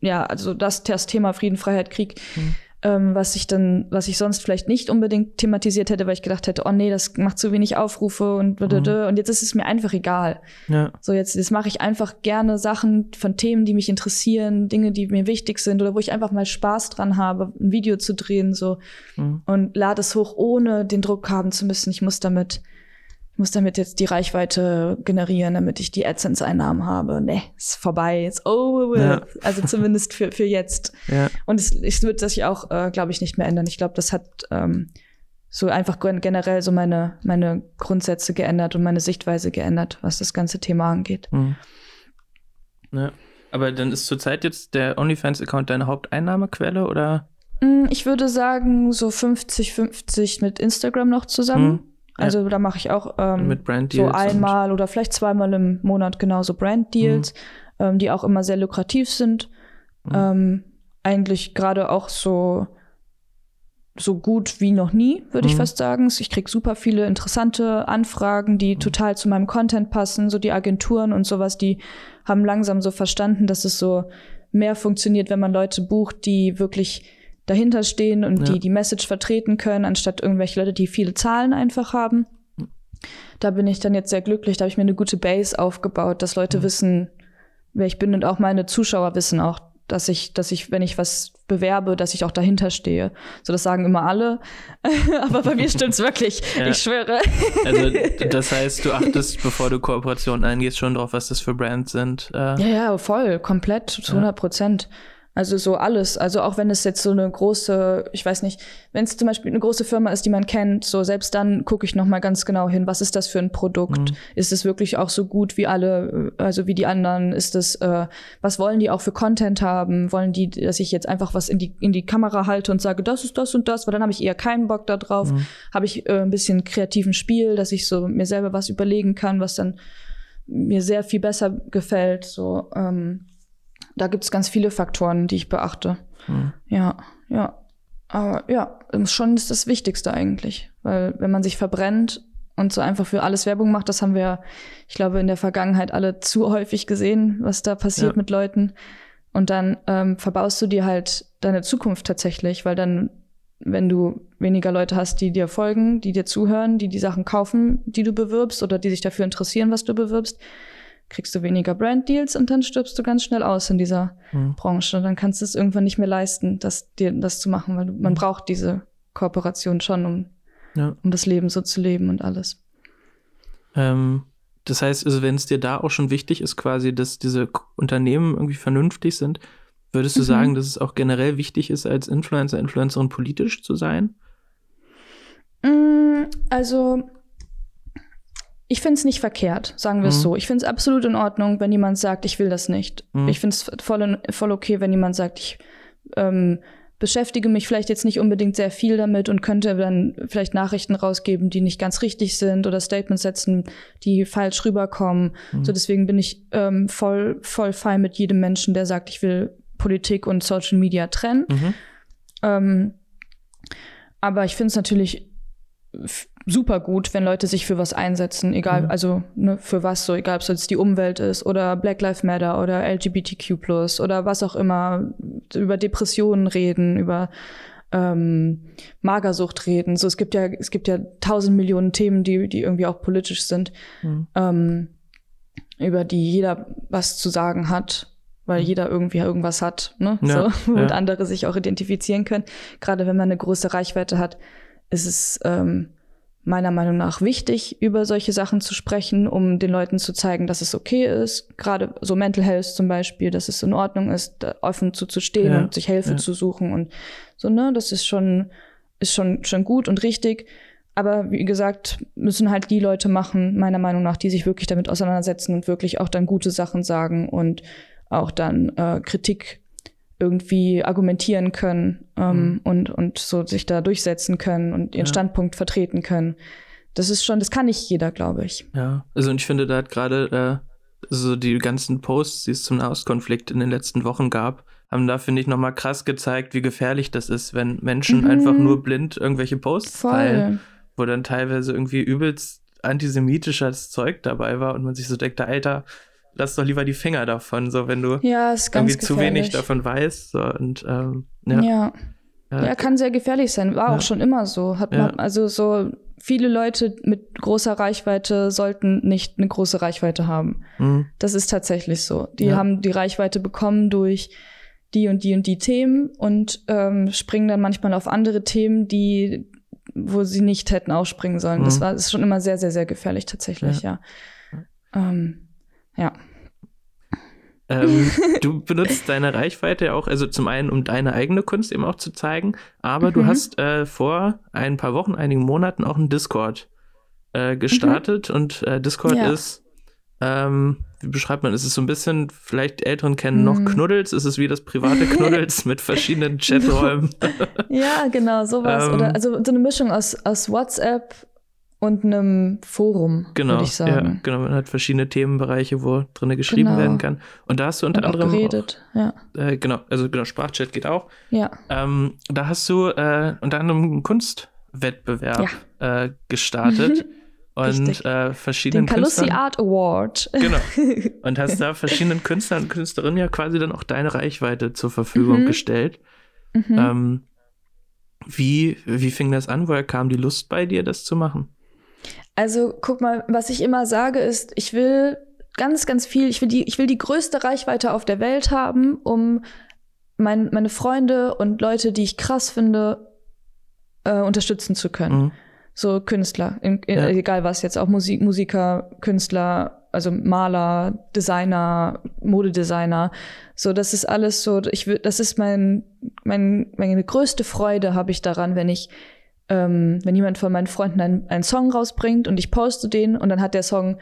ja, also das, das Thema Frieden, Freiheit, Krieg. Mhm ähm, was ich dann, was ich sonst vielleicht nicht unbedingt thematisiert hätte, weil ich gedacht hätte, oh nee, das macht zu wenig Aufrufe und mhm. und jetzt ist es mir einfach egal. Ja. So jetzt, jetzt mache ich einfach gerne Sachen von Themen, die mich interessieren, Dinge, die mir wichtig sind oder wo ich einfach mal Spaß dran habe, ein Video zu drehen so mhm. und lade es hoch, ohne den Druck haben zu müssen. Ich muss damit muss damit jetzt die Reichweite generieren, damit ich die AdSense-Einnahmen habe. Nee, ist vorbei, ist over with. Ja. Also zumindest für, für jetzt. Ja. Und es, es wird sich auch, äh, glaube ich, nicht mehr ändern. Ich glaube, das hat ähm, so einfach generell so meine, meine Grundsätze geändert und meine Sichtweise geändert, was das ganze Thema angeht. Mhm. Ja. Aber dann ist zurzeit jetzt der OnlyFans-Account deine Haupteinnahmequelle oder? Mm, ich würde sagen, so 50-50 mit Instagram noch zusammen. Mhm. Also ja. da mache ich auch ähm, so einmal oder vielleicht zweimal im Monat genauso Brand Deals, mhm. ähm, die auch immer sehr lukrativ sind. Mhm. Ähm, eigentlich gerade auch so so gut wie noch nie, würde mhm. ich fast sagen. Ich krieg super viele interessante Anfragen, die mhm. total zu meinem Content passen. So die Agenturen und sowas, die haben langsam so verstanden, dass es so mehr funktioniert, wenn man Leute bucht, die wirklich dahinter stehen und ja. die die Message vertreten können, anstatt irgendwelche Leute, die viele Zahlen einfach haben. Da bin ich dann jetzt sehr glücklich. Da habe ich mir eine gute Base aufgebaut, dass Leute mhm. wissen, wer ich bin und auch meine Zuschauer wissen auch, dass ich, dass ich, wenn ich was bewerbe, dass ich auch dahinter stehe. So, das sagen immer alle. Aber bei mir stimmt's wirklich. Ja. Ich schwöre. Also, das heißt, du achtest, bevor du Kooperationen eingehst, schon drauf, was das für Brands sind. Äh. Ja, ja, voll, komplett, zu 100 Prozent. Ja. Also so alles. Also auch wenn es jetzt so eine große, ich weiß nicht, wenn es zum Beispiel eine große Firma ist, die man kennt, so selbst dann gucke ich noch mal ganz genau hin, was ist das für ein Produkt? Mhm. Ist es wirklich auch so gut wie alle, also wie die anderen? Ist es, äh, was wollen die auch für Content haben? Wollen die, dass ich jetzt einfach was in die in die Kamera halte und sage, das ist das und das? Weil dann habe ich eher keinen Bock da drauf. Mhm. Habe ich äh, ein bisschen kreativen Spiel, dass ich so mir selber was überlegen kann, was dann mir sehr viel besser gefällt. So ähm, da gibt es ganz viele Faktoren, die ich beachte. Mhm. Ja, ja. Aber ja, schon ist das Wichtigste eigentlich. Weil wenn man sich verbrennt und so einfach für alles Werbung macht, das haben wir, ich glaube, in der Vergangenheit alle zu häufig gesehen, was da passiert ja. mit Leuten. Und dann ähm, verbaust du dir halt deine Zukunft tatsächlich, weil dann, wenn du weniger Leute hast, die dir folgen, die dir zuhören, die die Sachen kaufen, die du bewirbst oder die sich dafür interessieren, was du bewirbst, kriegst du weniger Brand-Deals und dann stirbst du ganz schnell aus in dieser mhm. Branche. Dann kannst du es irgendwann nicht mehr leisten, das, dir das zu machen, weil man mhm. braucht diese Kooperation schon, um, ja. um das Leben so zu leben und alles. Ähm, Das heißt, also wenn es dir da auch schon wichtig ist, quasi, dass diese Unternehmen irgendwie vernünftig sind, würdest du mhm. sagen, dass es auch generell wichtig ist, als Influencer, Influencerin politisch zu sein? Mm, also, ich finde es nicht verkehrt, sagen wir es mhm. so. Ich finde es absolut in Ordnung, wenn jemand sagt, ich will das nicht. Mhm. Ich finde es voll, voll okay, wenn jemand sagt, ich ähm, beschäftige mich vielleicht jetzt nicht unbedingt sehr viel damit und könnte dann vielleicht Nachrichten rausgeben, die nicht ganz richtig sind oder Statements setzen, die falsch rüberkommen. Mhm. So deswegen bin ich ähm, voll voll fein mit jedem Menschen, der sagt, ich will Politik und Social Media trennen. Mhm. Ähm, aber ich finde es natürlich super gut, wenn Leute sich für was einsetzen, egal, mhm. also ne, für was so, egal ob es jetzt die Umwelt ist oder Black Lives Matter oder LGBTQ oder was auch immer, über Depressionen reden, über ähm, Magersucht reden. So, es gibt ja, es gibt ja tausend Millionen Themen, die, die irgendwie auch politisch sind, mhm. ähm, über die jeder was zu sagen hat weil mhm. jeder irgendwie irgendwas hat, ne? Ja, so, und ja. andere sich auch identifizieren können. Gerade wenn man eine große Reichweite hat, ist es ähm, meiner Meinung nach wichtig, über solche Sachen zu sprechen, um den Leuten zu zeigen, dass es okay ist. Gerade so Mental Health zum Beispiel, dass es in Ordnung ist, offen zuzustehen ja, und sich Hilfe ja. zu suchen und so, ne, das ist schon, ist schon, schon gut und richtig. Aber wie gesagt, müssen halt die Leute machen, meiner Meinung nach, die sich wirklich damit auseinandersetzen und wirklich auch dann gute Sachen sagen und auch dann äh, Kritik irgendwie argumentieren können ähm, mhm. und, und so sich da durchsetzen können und ihren ja. Standpunkt vertreten können. Das ist schon, das kann nicht jeder, glaube ich. Ja, also und ich finde, da hat gerade äh, so die ganzen Posts, die es zum Nahostkonflikt in den letzten Wochen gab, haben da, finde ich, nochmal krass gezeigt, wie gefährlich das ist, wenn Menschen mhm. einfach nur blind irgendwelche Posts Voll. teilen, wo dann teilweise irgendwie übelst antisemitisches Zeug dabei war und man sich so denkt, Alter, lass doch lieber die Finger davon, so wenn du ja, irgendwie gefährlich. zu wenig davon weißt. So, und, ähm, ja. ja. Ja, kann sehr gefährlich sein. War ja. auch schon immer so. Hat man, also so viele Leute mit großer Reichweite sollten nicht eine große Reichweite haben. Mhm. Das ist tatsächlich so. Die haben die Reichweite bekommen durch die und die und die Themen und ähm, springen dann manchmal auf andere Themen, die, wo sie nicht hätten aufspringen sollen. Mhm. Das war das ist schon immer sehr, sehr, sehr gefährlich tatsächlich, ja. Ähm, ja. Ähm, du benutzt deine Reichweite ja auch, also zum einen, um deine eigene Kunst eben auch zu zeigen, aber mhm. du hast äh, vor ein paar Wochen, einigen Monaten auch einen Discord äh, gestartet mhm. und äh, Discord ja. ist, ähm, wie beschreibt man, ist es so ein bisschen, vielleicht Älteren kennen noch mhm. Knuddels, ist es wie das private Knuddels mit verschiedenen Chaträumen. ja, genau, sowas. Ähm, Oder also so eine Mischung aus, aus WhatsApp und einem Forum, genau, würde ich sagen. Ja, genau, man hat verschiedene Themenbereiche, wo drin geschrieben genau. werden kann. Und da hast du unter und anderem. Auch geredet, auch, ja. Äh, genau, also genau, Sprachchat geht auch. Ja. Ähm, da hast du äh, unter anderem einen Kunstwettbewerb ja. äh, gestartet. und äh, verschiedenen Den Calussi Art Award. Genau. Und hast da verschiedenen Künstlern und Künstlerinnen ja quasi dann auch deine Reichweite zur Verfügung mhm. gestellt. Mhm. Ähm, wie, wie fing das an? Woher kam die Lust bei dir, das zu machen? Also guck mal, was ich immer sage ist, ich will ganz, ganz viel, ich will die, ich will die größte Reichweite auf der Welt haben, um mein, meine Freunde und Leute, die ich krass finde, äh, unterstützen zu können. Mhm. So Künstler, in, in, ja. egal was jetzt, auch Musik, Musiker, Künstler, also Maler, Designer, Modedesigner. So, das ist alles so, ich will, das ist mein, mein, meine größte Freude habe ich daran, wenn ich ähm, wenn jemand von meinen Freunden einen, einen Song rausbringt und ich poste den und dann hat der Song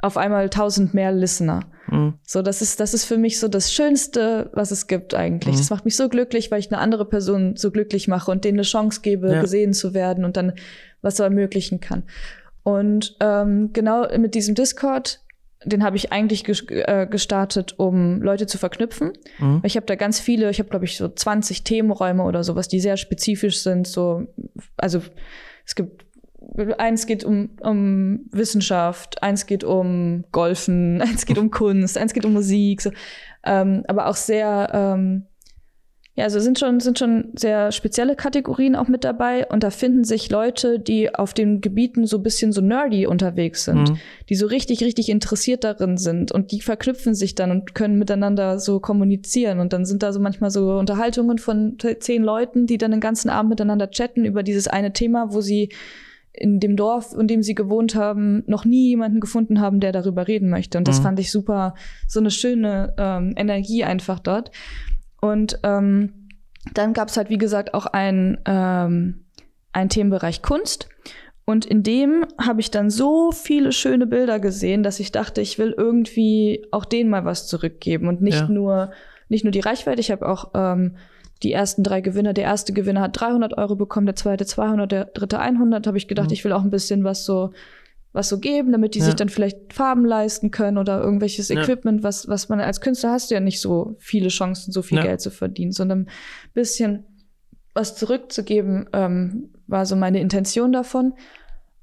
auf einmal tausend mehr Listener. Mhm. So, das ist, das ist für mich so das Schönste, was es gibt eigentlich. Mhm. Das macht mich so glücklich, weil ich eine andere Person so glücklich mache und denen eine Chance gebe, ja. gesehen zu werden und dann was so ermöglichen kann. Und ähm, genau mit diesem Discord den habe ich eigentlich äh, gestartet, um Leute zu verknüpfen. Mhm. Ich habe da ganz viele, ich habe glaube ich so 20 Themenräume oder sowas, die sehr spezifisch sind. So, also es gibt eins geht um, um Wissenschaft, eins geht um Golfen, eins geht um Kunst, eins geht um Musik, so. ähm, aber auch sehr ähm, ja, also sind schon, sind schon sehr spezielle Kategorien auch mit dabei und da finden sich Leute, die auf den Gebieten so ein bisschen so nerdy unterwegs sind, mhm. die so richtig, richtig interessiert darin sind und die verknüpfen sich dann und können miteinander so kommunizieren und dann sind da so manchmal so Unterhaltungen von zehn Leuten, die dann den ganzen Abend miteinander chatten über dieses eine Thema, wo sie in dem Dorf, in dem sie gewohnt haben, noch nie jemanden gefunden haben, der darüber reden möchte. Und das Mhm. fand ich super, so eine schöne ähm, Energie einfach dort. Und ähm, dann gab es halt, wie gesagt, auch ein, ähm, ein Themenbereich Kunst. Und in dem habe ich dann so viele schöne Bilder gesehen, dass ich dachte, ich will irgendwie auch denen mal was zurückgeben und nicht Ja. nur nicht nur die Reichweite. Ich habe auch ähm, die ersten drei Gewinner. Der erste Gewinner hat 300 Euro bekommen, der zweite 200, der dritte 100. Habe ich gedacht, Mhm. ich will auch ein bisschen was so was so geben, damit die Ja. sich dann vielleicht Farben leisten können oder irgendwelches Ja. Equipment, was was man als Künstler hast du ja nicht so viele Chancen, so viel Ja. Geld zu verdienen, sondern ein bisschen was zurückzugeben, ähm, war so meine Intention davon.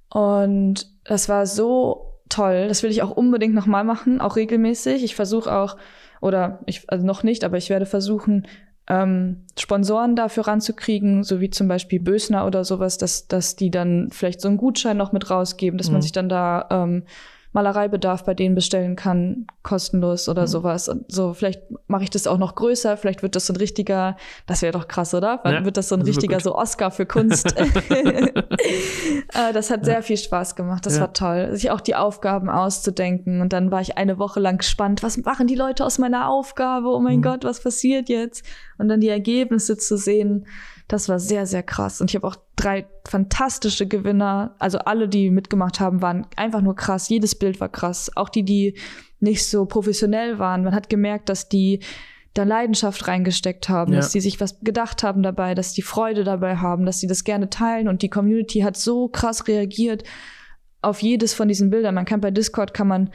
Und das war so toll. Das will ich auch unbedingt nochmal machen, auch regelmäßig. Ich versuche auch, oder ich, also noch nicht, aber ich werde versuchen, ähm, Sponsoren dafür ranzukriegen, so wie zum Beispiel Bösner oder sowas, dass, dass die dann vielleicht so einen Gutschein noch mit rausgeben, dass Mhm. man sich dann da ähm, Malereibedarf bei denen bestellen kann, kostenlos oder Mhm. sowas. Und so, vielleicht mache ich das auch noch größer, vielleicht wird das so ein richtiger, das wäre doch krass, oder? Dann Ja, wird das so ein richtiger so Oscar für Kunst. Äh, das hat sehr viel Spaß gemacht. Das Ja. war toll. Sich auch die Aufgaben auszudenken. Und dann war ich eine Woche lang gespannt, was machen die Leute aus meiner Aufgabe? Oh mein Mhm. Gott, was passiert jetzt? Und dann die Ergebnisse zu sehen, das war sehr, sehr krass. Und ich habe auch drei fantastische Gewinner. Also alle, die mitgemacht haben, waren einfach nur krass. Jedes Bild war krass. Auch die, die nicht so professionell waren. Man hat gemerkt, dass die da Leidenschaft reingesteckt haben, Ja. dass die sich was gedacht haben dabei, dass die Freude dabei haben, dass sie das gerne teilen und die Community hat so krass reagiert auf jedes von diesen Bildern. Man kann bei Discord kann man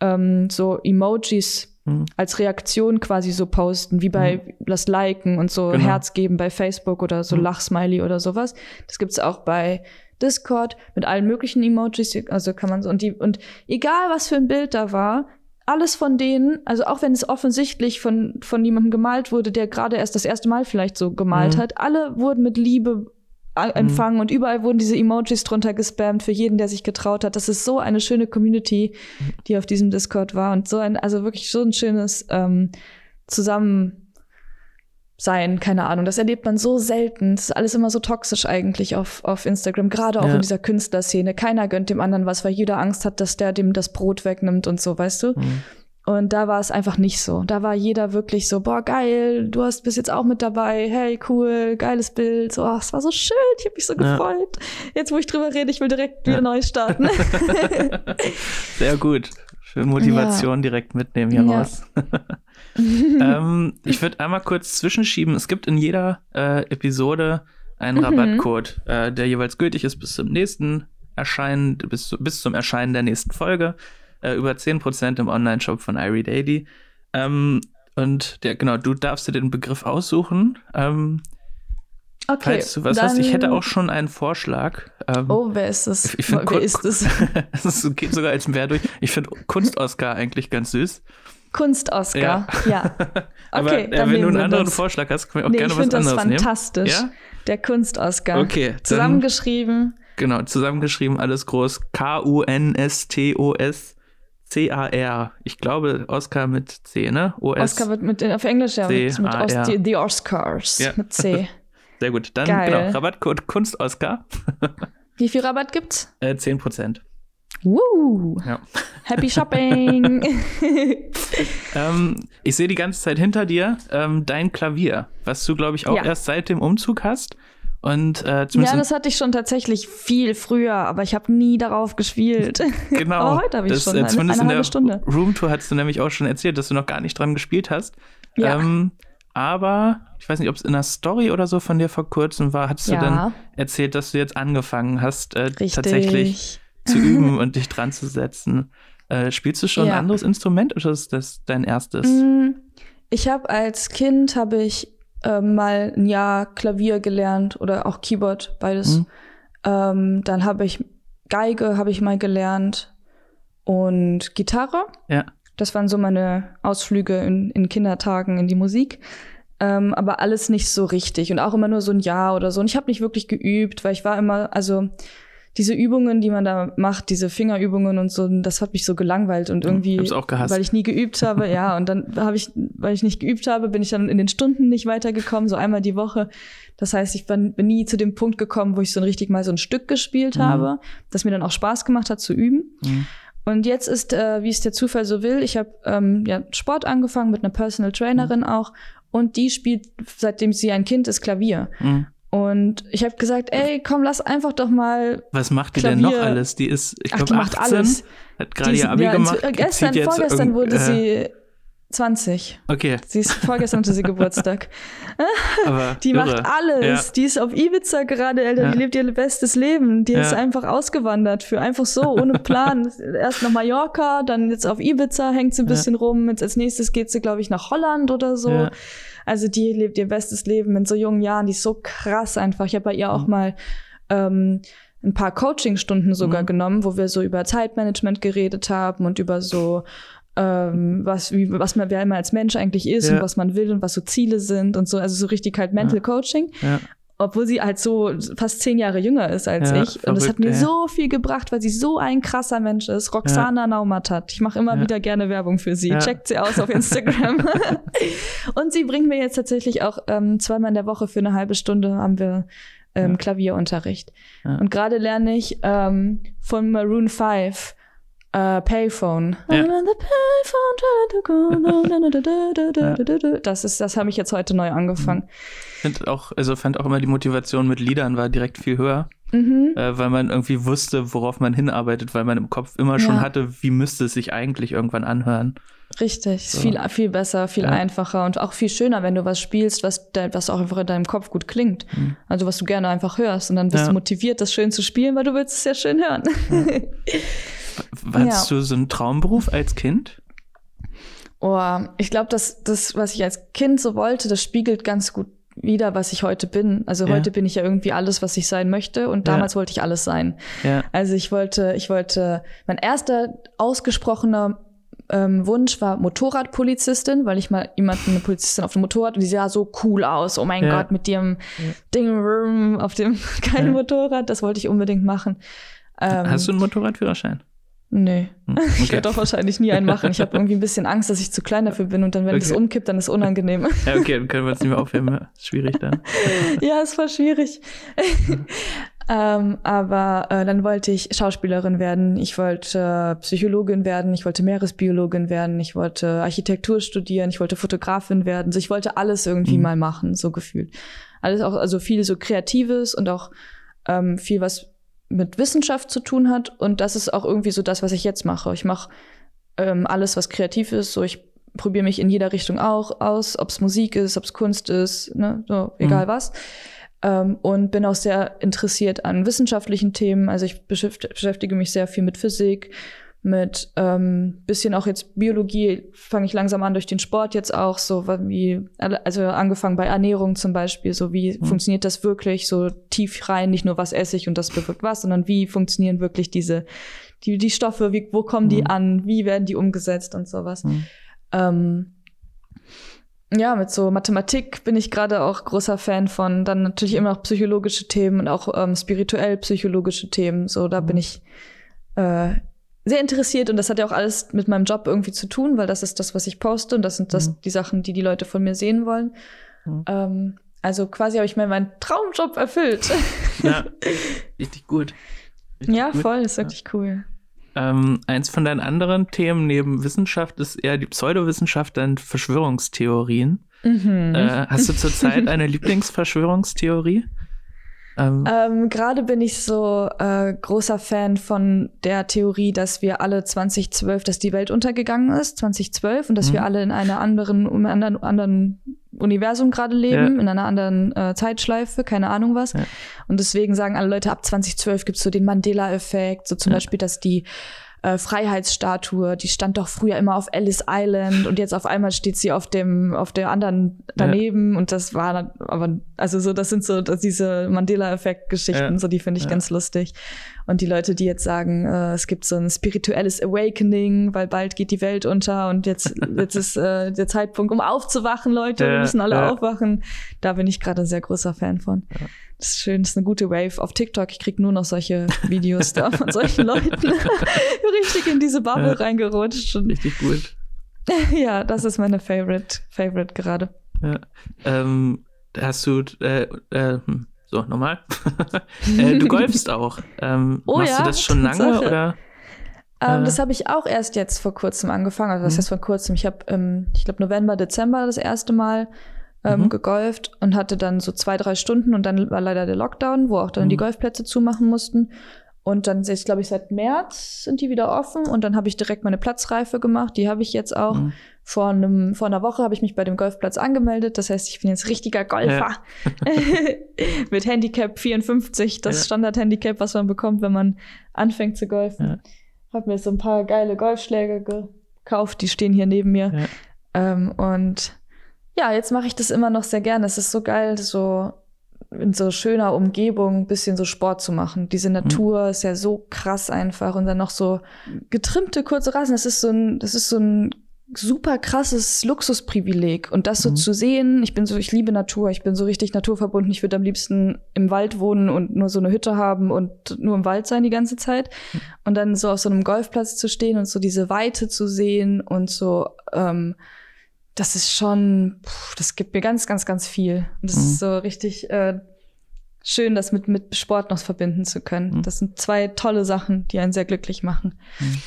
ähm, so Emojis Mhm. als Reaktion quasi so posten, wie bei das Liken und so Genau. Herz geben bei Facebook oder so Mhm. Lachsmiley oder sowas. Das gibt's auch bei Discord mit allen möglichen Emojis, also kann man so und die und egal was für ein Bild da war, alles von denen, also auch wenn es offensichtlich von von jemandem gemalt wurde, der gerade erst das erste Mal vielleicht so gemalt Mhm. hat, alle wurden mit Liebe a- empfangen und überall wurden diese Emojis drunter gespammt für jeden, der sich getraut hat. Das ist so eine schöne Community, die auf diesem Discord war und so ein, also wirklich so ein schönes ähm, Zusammensein, keine Ahnung. Das erlebt man so selten. Das ist alles immer so toxisch eigentlich auf, auf Instagram, gerade auch Ja. in dieser Künstlerszene. Keiner gönnt dem anderen was, weil jeder Angst hat, dass der dem das Brot wegnimmt und so, weißt du? Mhm. Und da war es einfach nicht so. Da war jeder wirklich so, boah, geil, du hast bis jetzt auch mit dabei, hey, cool, geiles Bild. So, ach, es war so schön, ich habe mich so Ja. gefreut. Jetzt, wo ich drüber rede, ich will direkt wieder Ja. neu starten. Sehr gut. Schön Motivation direkt mitnehmen hier Ja. raus. ähm, ich würde einmal kurz zwischenschieben. Es gibt in jeder äh, Episode einen Mhm. Rabattcode, äh, der jeweils gültig ist bis zum nächsten Erscheinen, bis, bis zum Erscheinen der nächsten Folge. Äh, über 10% im Online-Shop von Irie Daily. Ähm, und der, genau, du darfst dir den Begriff aussuchen. Ähm, Okay. falls du was dann, hast, ich hätte auch schon einen Vorschlag. Ähm, Oh, wer ist das? ich find, wer ist das? es ist- geht sogar als mehr durch. Ich finde Kunst-Oscar eigentlich ganz süß. Kunst-Oscar. Ja. Aber Okay, äh, dann wenn du einen anderen das. Vorschlag hast, können wir auch Nee, gerne ich was finde das anderes nehmen. fantastisch. Ja? Der Kunst-Oscar. Okay, Zusammengeschrieben. Genau, zusammengeschrieben, alles groß. K-U-N-S-T-O-S-C-A-R. Ich glaube, Oscar mit C, ne? O-S. Oscar wird mit, auf Englisch ja mit, mit C-A-R. Os, die, die Oscars Ja. mit C. Sehr gut. Dann, Geil. genau, Rabattcode Kunst-Oscar. Wie viel Rabatt gibt's? Äh, 10%. Woo! Ja. Happy Shopping! Ähm, ich sehe die ganze Zeit hinter dir ähm, dein Klavier, was du, glaube ich, auch Ja. erst seit dem Umzug hast. Und äh, ja, das hatte ich schon tatsächlich viel früher, aber ich habe nie darauf gespielt. Genau. Aber heute habe ich das, schon äh, eine, zumindest eine in halbe der Stunde. Roomtour hast du nämlich auch schon erzählt, dass du noch gar nicht dran gespielt hast. Ja. Ähm, aber ich weiß nicht, ob es in einer Story oder so von dir vor kurzem war, hattest du Ja. dann erzählt, dass du jetzt angefangen hast, äh, tatsächlich zu üben und dich dran zu setzen. Äh, spielst du schon Ja. ein anderes Instrument oder ist das dein erstes? Mm, Ich habe als Kind habe ich äh, mal ein Jahr Klavier gelernt oder auch Keyboard, beides. Mhm. Ähm, dann habe ich Geige habe ich mal gelernt und Gitarre. Ja. Das waren so meine Ausflüge in, in Kindertagen in die Musik. Ähm, aber alles nicht so richtig und auch immer nur so ein Jahr oder so. Und ich habe nicht wirklich geübt, weil ich war immer, also diese Übungen, die man da macht, diese Fingerübungen und so, das hat mich so gelangweilt und irgendwie, weil ich nie geübt habe, ja, und dann habe ich, weil ich nicht geübt habe, bin ich dann in den Stunden nicht weitergekommen, so einmal die Woche. Das heißt, ich bin, bin nie zu dem Punkt gekommen, wo ich so ein richtig mal so ein Stück gespielt Mhm. habe, das mir dann auch Spaß gemacht hat zu üben. Mhm. Und jetzt ist, äh, wie es der Zufall so will, ich habe ähm, ja, Sport angefangen mit einer Personal Trainerin auch und die spielt, seitdem sie ein Kind ist, Klavier. Mhm. Und ich habe gesagt, ey, komm, lass einfach doch mal. Was macht die denn noch Klavier- alles? Die ist, ich glaube, die macht 18, alles. hat gerade ihr Abi ja, gemacht. ins- Gestern, vorgestern wurde äh, sie 20. Okay, Sie ist vorgestern hatte sie Geburtstag. aber Die irre. macht alles. Ja. Die ist auf Ibiza gerade, Alter. Ja. Die lebt ihr bestes Leben. Die ist einfach ausgewandert für einfach so, ohne Plan. Erst nach Mallorca, dann jetzt auf Ibiza, hängt sie ein bisschen rum. Jetzt als nächstes geht sie, glaube ich, nach Holland oder so. Also die lebt ihr bestes Leben in so jungen Jahren. Die ist so krass einfach. Ich habe bei ihr auch Mhm. mal ähm, ein paar Coachingstunden sogar Mhm. genommen, wo wir so über Zeitmanagement geredet haben und über so ähm, was, wie, was man, wer man als Mensch eigentlich ist Ja. und was man will und was so Ziele sind und so. Also so richtig halt Mental Ja. Coaching. Ja. Obwohl sie halt so fast zehn Jahre jünger ist als Ja, ich. Und das hat verrückt, mir ja. so viel gebracht, weil sie so ein krasser Mensch ist. Roxana Naumatat. Ich mache immer Ja. wieder gerne Werbung für sie. Ja. Checkt sie aus auf Instagram. und sie bringt mir jetzt tatsächlich auch ähm, zweimal in der Woche für eine halbe Stunde haben wir ähm, Ja. Klavierunterricht. Ja. Und gerade lerne ich ähm, von Maroon 5 äh, Payphone. Ja. Das ist, das habe ich jetzt heute neu angefangen. Find auch, also fand auch immer die Motivation mit Liedern war direkt viel höher, Mhm. äh, weil man irgendwie wusste, worauf man hinarbeitet, weil man im Kopf immer schon Ja. hatte, wie müsste es sich eigentlich irgendwann anhören. Richtig, So. viel, viel besser, viel Ja. einfacher und auch viel schöner, wenn du was spielst, was, was auch einfach in deinem Kopf gut klingt. Mhm. Also was du gerne einfach hörst und dann bist Ja. du motiviert, das schön zu spielen, weil du willst es ja schön hören. Hattest du so einen Traumberuf als Kind? oh, ich glaube, dass das, was ich als Kind so wollte, das spiegelt ganz gut wider, was ich heute bin. Also Ja. heute bin ich ja irgendwie alles, was ich sein möchte und Ja. damals wollte ich alles sein. Ja. Also ich wollte, ich wollte, mein erster ausgesprochener ähm, Wunsch war Motorradpolizistin, weil ich mal jemanden, eine Polizistin auf dem Motorrad und die sah so cool aus. Oh mein Ja. Gott, mit ihrem Ding auf dem geilen Ja. Motorrad, das wollte ich unbedingt machen. Ähm, Hast du einen Motorradführerschein? Nee. Hm, Ich Okay. werde doch wahrscheinlich nie einen machen. Ich habe irgendwie ein bisschen Angst, dass ich zu klein dafür bin und dann, wenn Okay. das umkippt, dann ist es unangenehm. Ja, okay, dann können wir uns nicht mehr aufheben. schwierig dann. ja, ist voll schwierig. ähm, aber äh, dann wollte ich Schauspielerin werden, ich wollte äh, Psychologin werden, ich wollte Meeresbiologin werden, ich wollte Architektur studieren, ich wollte Fotografin werden. Also ich wollte alles irgendwie Mhm. mal machen, so gefühlt. Alles auch, also viel so Kreatives und auch ähm, viel, was mit Wissenschaft zu tun hat. Und das ist auch irgendwie so das, was ich jetzt mache. Ich mache ähm, alles, was kreativ ist. So, ich probiere mich in jeder Richtung auch aus, ob es Musik ist, ob es Kunst ist, ne, so, egal Mhm. was. Ähm, und bin auch sehr interessiert an wissenschaftlichen Themen. Also ich beschäft- beschäftige mich sehr viel mit Physik, mit ähm, bisschen auch jetzt Biologie fange ich langsam an durch den Sport jetzt auch so wie also angefangen bei Ernährung zum Beispiel so wie Mhm. funktioniert das wirklich so tief rein nicht nur was esse ich und das bewirkt was sondern wie funktionieren wirklich diese die die Stoffe wie wo kommen die Mhm. an wie werden die umgesetzt und sowas Mhm. ähm, ja, mit so Mathematik bin ich gerade auch großer Fan von. Dann natürlich immer noch psychologische Themen und auch ähm, spirituell psychologische Themen. So, da bin Mhm. ich äh, sehr interessiert und das hat ja auch alles mit meinem Job irgendwie zu tun, weil das ist das, was ich poste und das sind das Mhm. die Sachen, die die Leute von mir sehen wollen. Mhm. Ähm, also quasi habe ich mir meinen Traumjob erfüllt. Ja, richtig gut. Richtig ja, gut. voll, ist wirklich cool. Ähm, eins von deinen anderen Themen neben Wissenschaft ist eher die Pseudowissenschaft und Verschwörungstheorien. Mhm. Äh, hast du zurzeit eine Lieblingsverschwörungstheorie? Ähm, Ähm, Gerade bin ich so äh, großer Fan von der Theorie, dass wir alle 2012, dass die Welt untergegangen ist, 2012, und dass Mhm. wir alle in einer anderen, um anderen, anderen Universum gerade leben, Ja. in einer anderen äh, Zeitschleife, keine Ahnung was. Ja. Und deswegen sagen alle Leute, ab 2012 gibt's so den Mandela-Effekt, so zum Ja. Beispiel, dass die äh, Freiheitsstatue, die stand doch früher immer auf Ellis Island und jetzt auf einmal steht sie auf dem, auf der anderen daneben und das war aber, also so, das sind so diese Mandela-Effekt-Geschichten, Ja. so die finde ich Ja. ganz lustig. Und die Leute, die jetzt sagen, äh, es gibt so ein spirituelles Awakening, weil bald geht die Welt unter und jetzt, jetzt ist äh, der Zeitpunkt, um aufzuwachen, Leute, wir Ja, müssen alle ja. aufwachen. Da bin ich gerade ein sehr großer Fan von. Das ist schön, das ist eine gute Wave auf TikTok. Ich krieg nur noch solche Videos da von solchen Leuten. Richtig in diese Bubble ja, reingerutscht. Richtig gut. ja, das ist meine Favorite, Favorite gerade. Ja. Ähm, hast du, äh, äh, hm, so, nochmal. äh, du golfst auch. Ähm, oh, machst ja? du das schon lange oder? Ähm, äh. Das habe ich auch erst jetzt vor kurzem angefangen. Also, das mhm. heißt vor kurzem. Ich habe, ähm, ich glaube, November, Dezember das erste Mal ähm, mhm. gegolft und hatte dann so zwei, drei Stunden und dann war leider der Lockdown, wo auch dann mhm. die Golfplätze zumachen mussten. Und dann ist, glaube ich, seit März sind die wieder offen und dann habe ich direkt meine Platzreife gemacht. Die habe ich jetzt auch. Mhm. Vor, einem, vor einer Woche habe ich mich bei dem Golfplatz angemeldet. Das heißt, ich bin jetzt richtiger Golfer. Ja. Mit Handicap 54, das ja. Standard-Handicap, was man bekommt, wenn man anfängt zu golfen. Ja. Habe mir so ein paar geile Golfschläge gekauft, die stehen hier neben mir. Ja. Ähm, und ja, jetzt mache ich das immer noch sehr gerne. Es ist so geil, so in so schöner Umgebung ein bisschen so Sport zu machen. Diese Natur mhm. ist ja so krass einfach und dann noch so getrimmte kurze Rasen. Das ist so ein, das ist so ein super krasses Luxusprivileg und das so mhm. zu sehen. Ich bin so, ich liebe Natur. Ich bin so richtig naturverbunden. Ich würde am liebsten im Wald wohnen und nur so eine Hütte haben und nur im Wald sein die ganze Zeit. Mhm. Und dann so auf so einem Golfplatz zu stehen und so diese Weite zu sehen und so ähm, das ist schon, pff, das gibt mir ganz, ganz, ganz viel. Und das mhm. ist so richtig äh, schön, das mit, mit Sport noch verbinden zu können. Mhm. Das sind zwei tolle Sachen, die einen sehr glücklich machen. Mhm.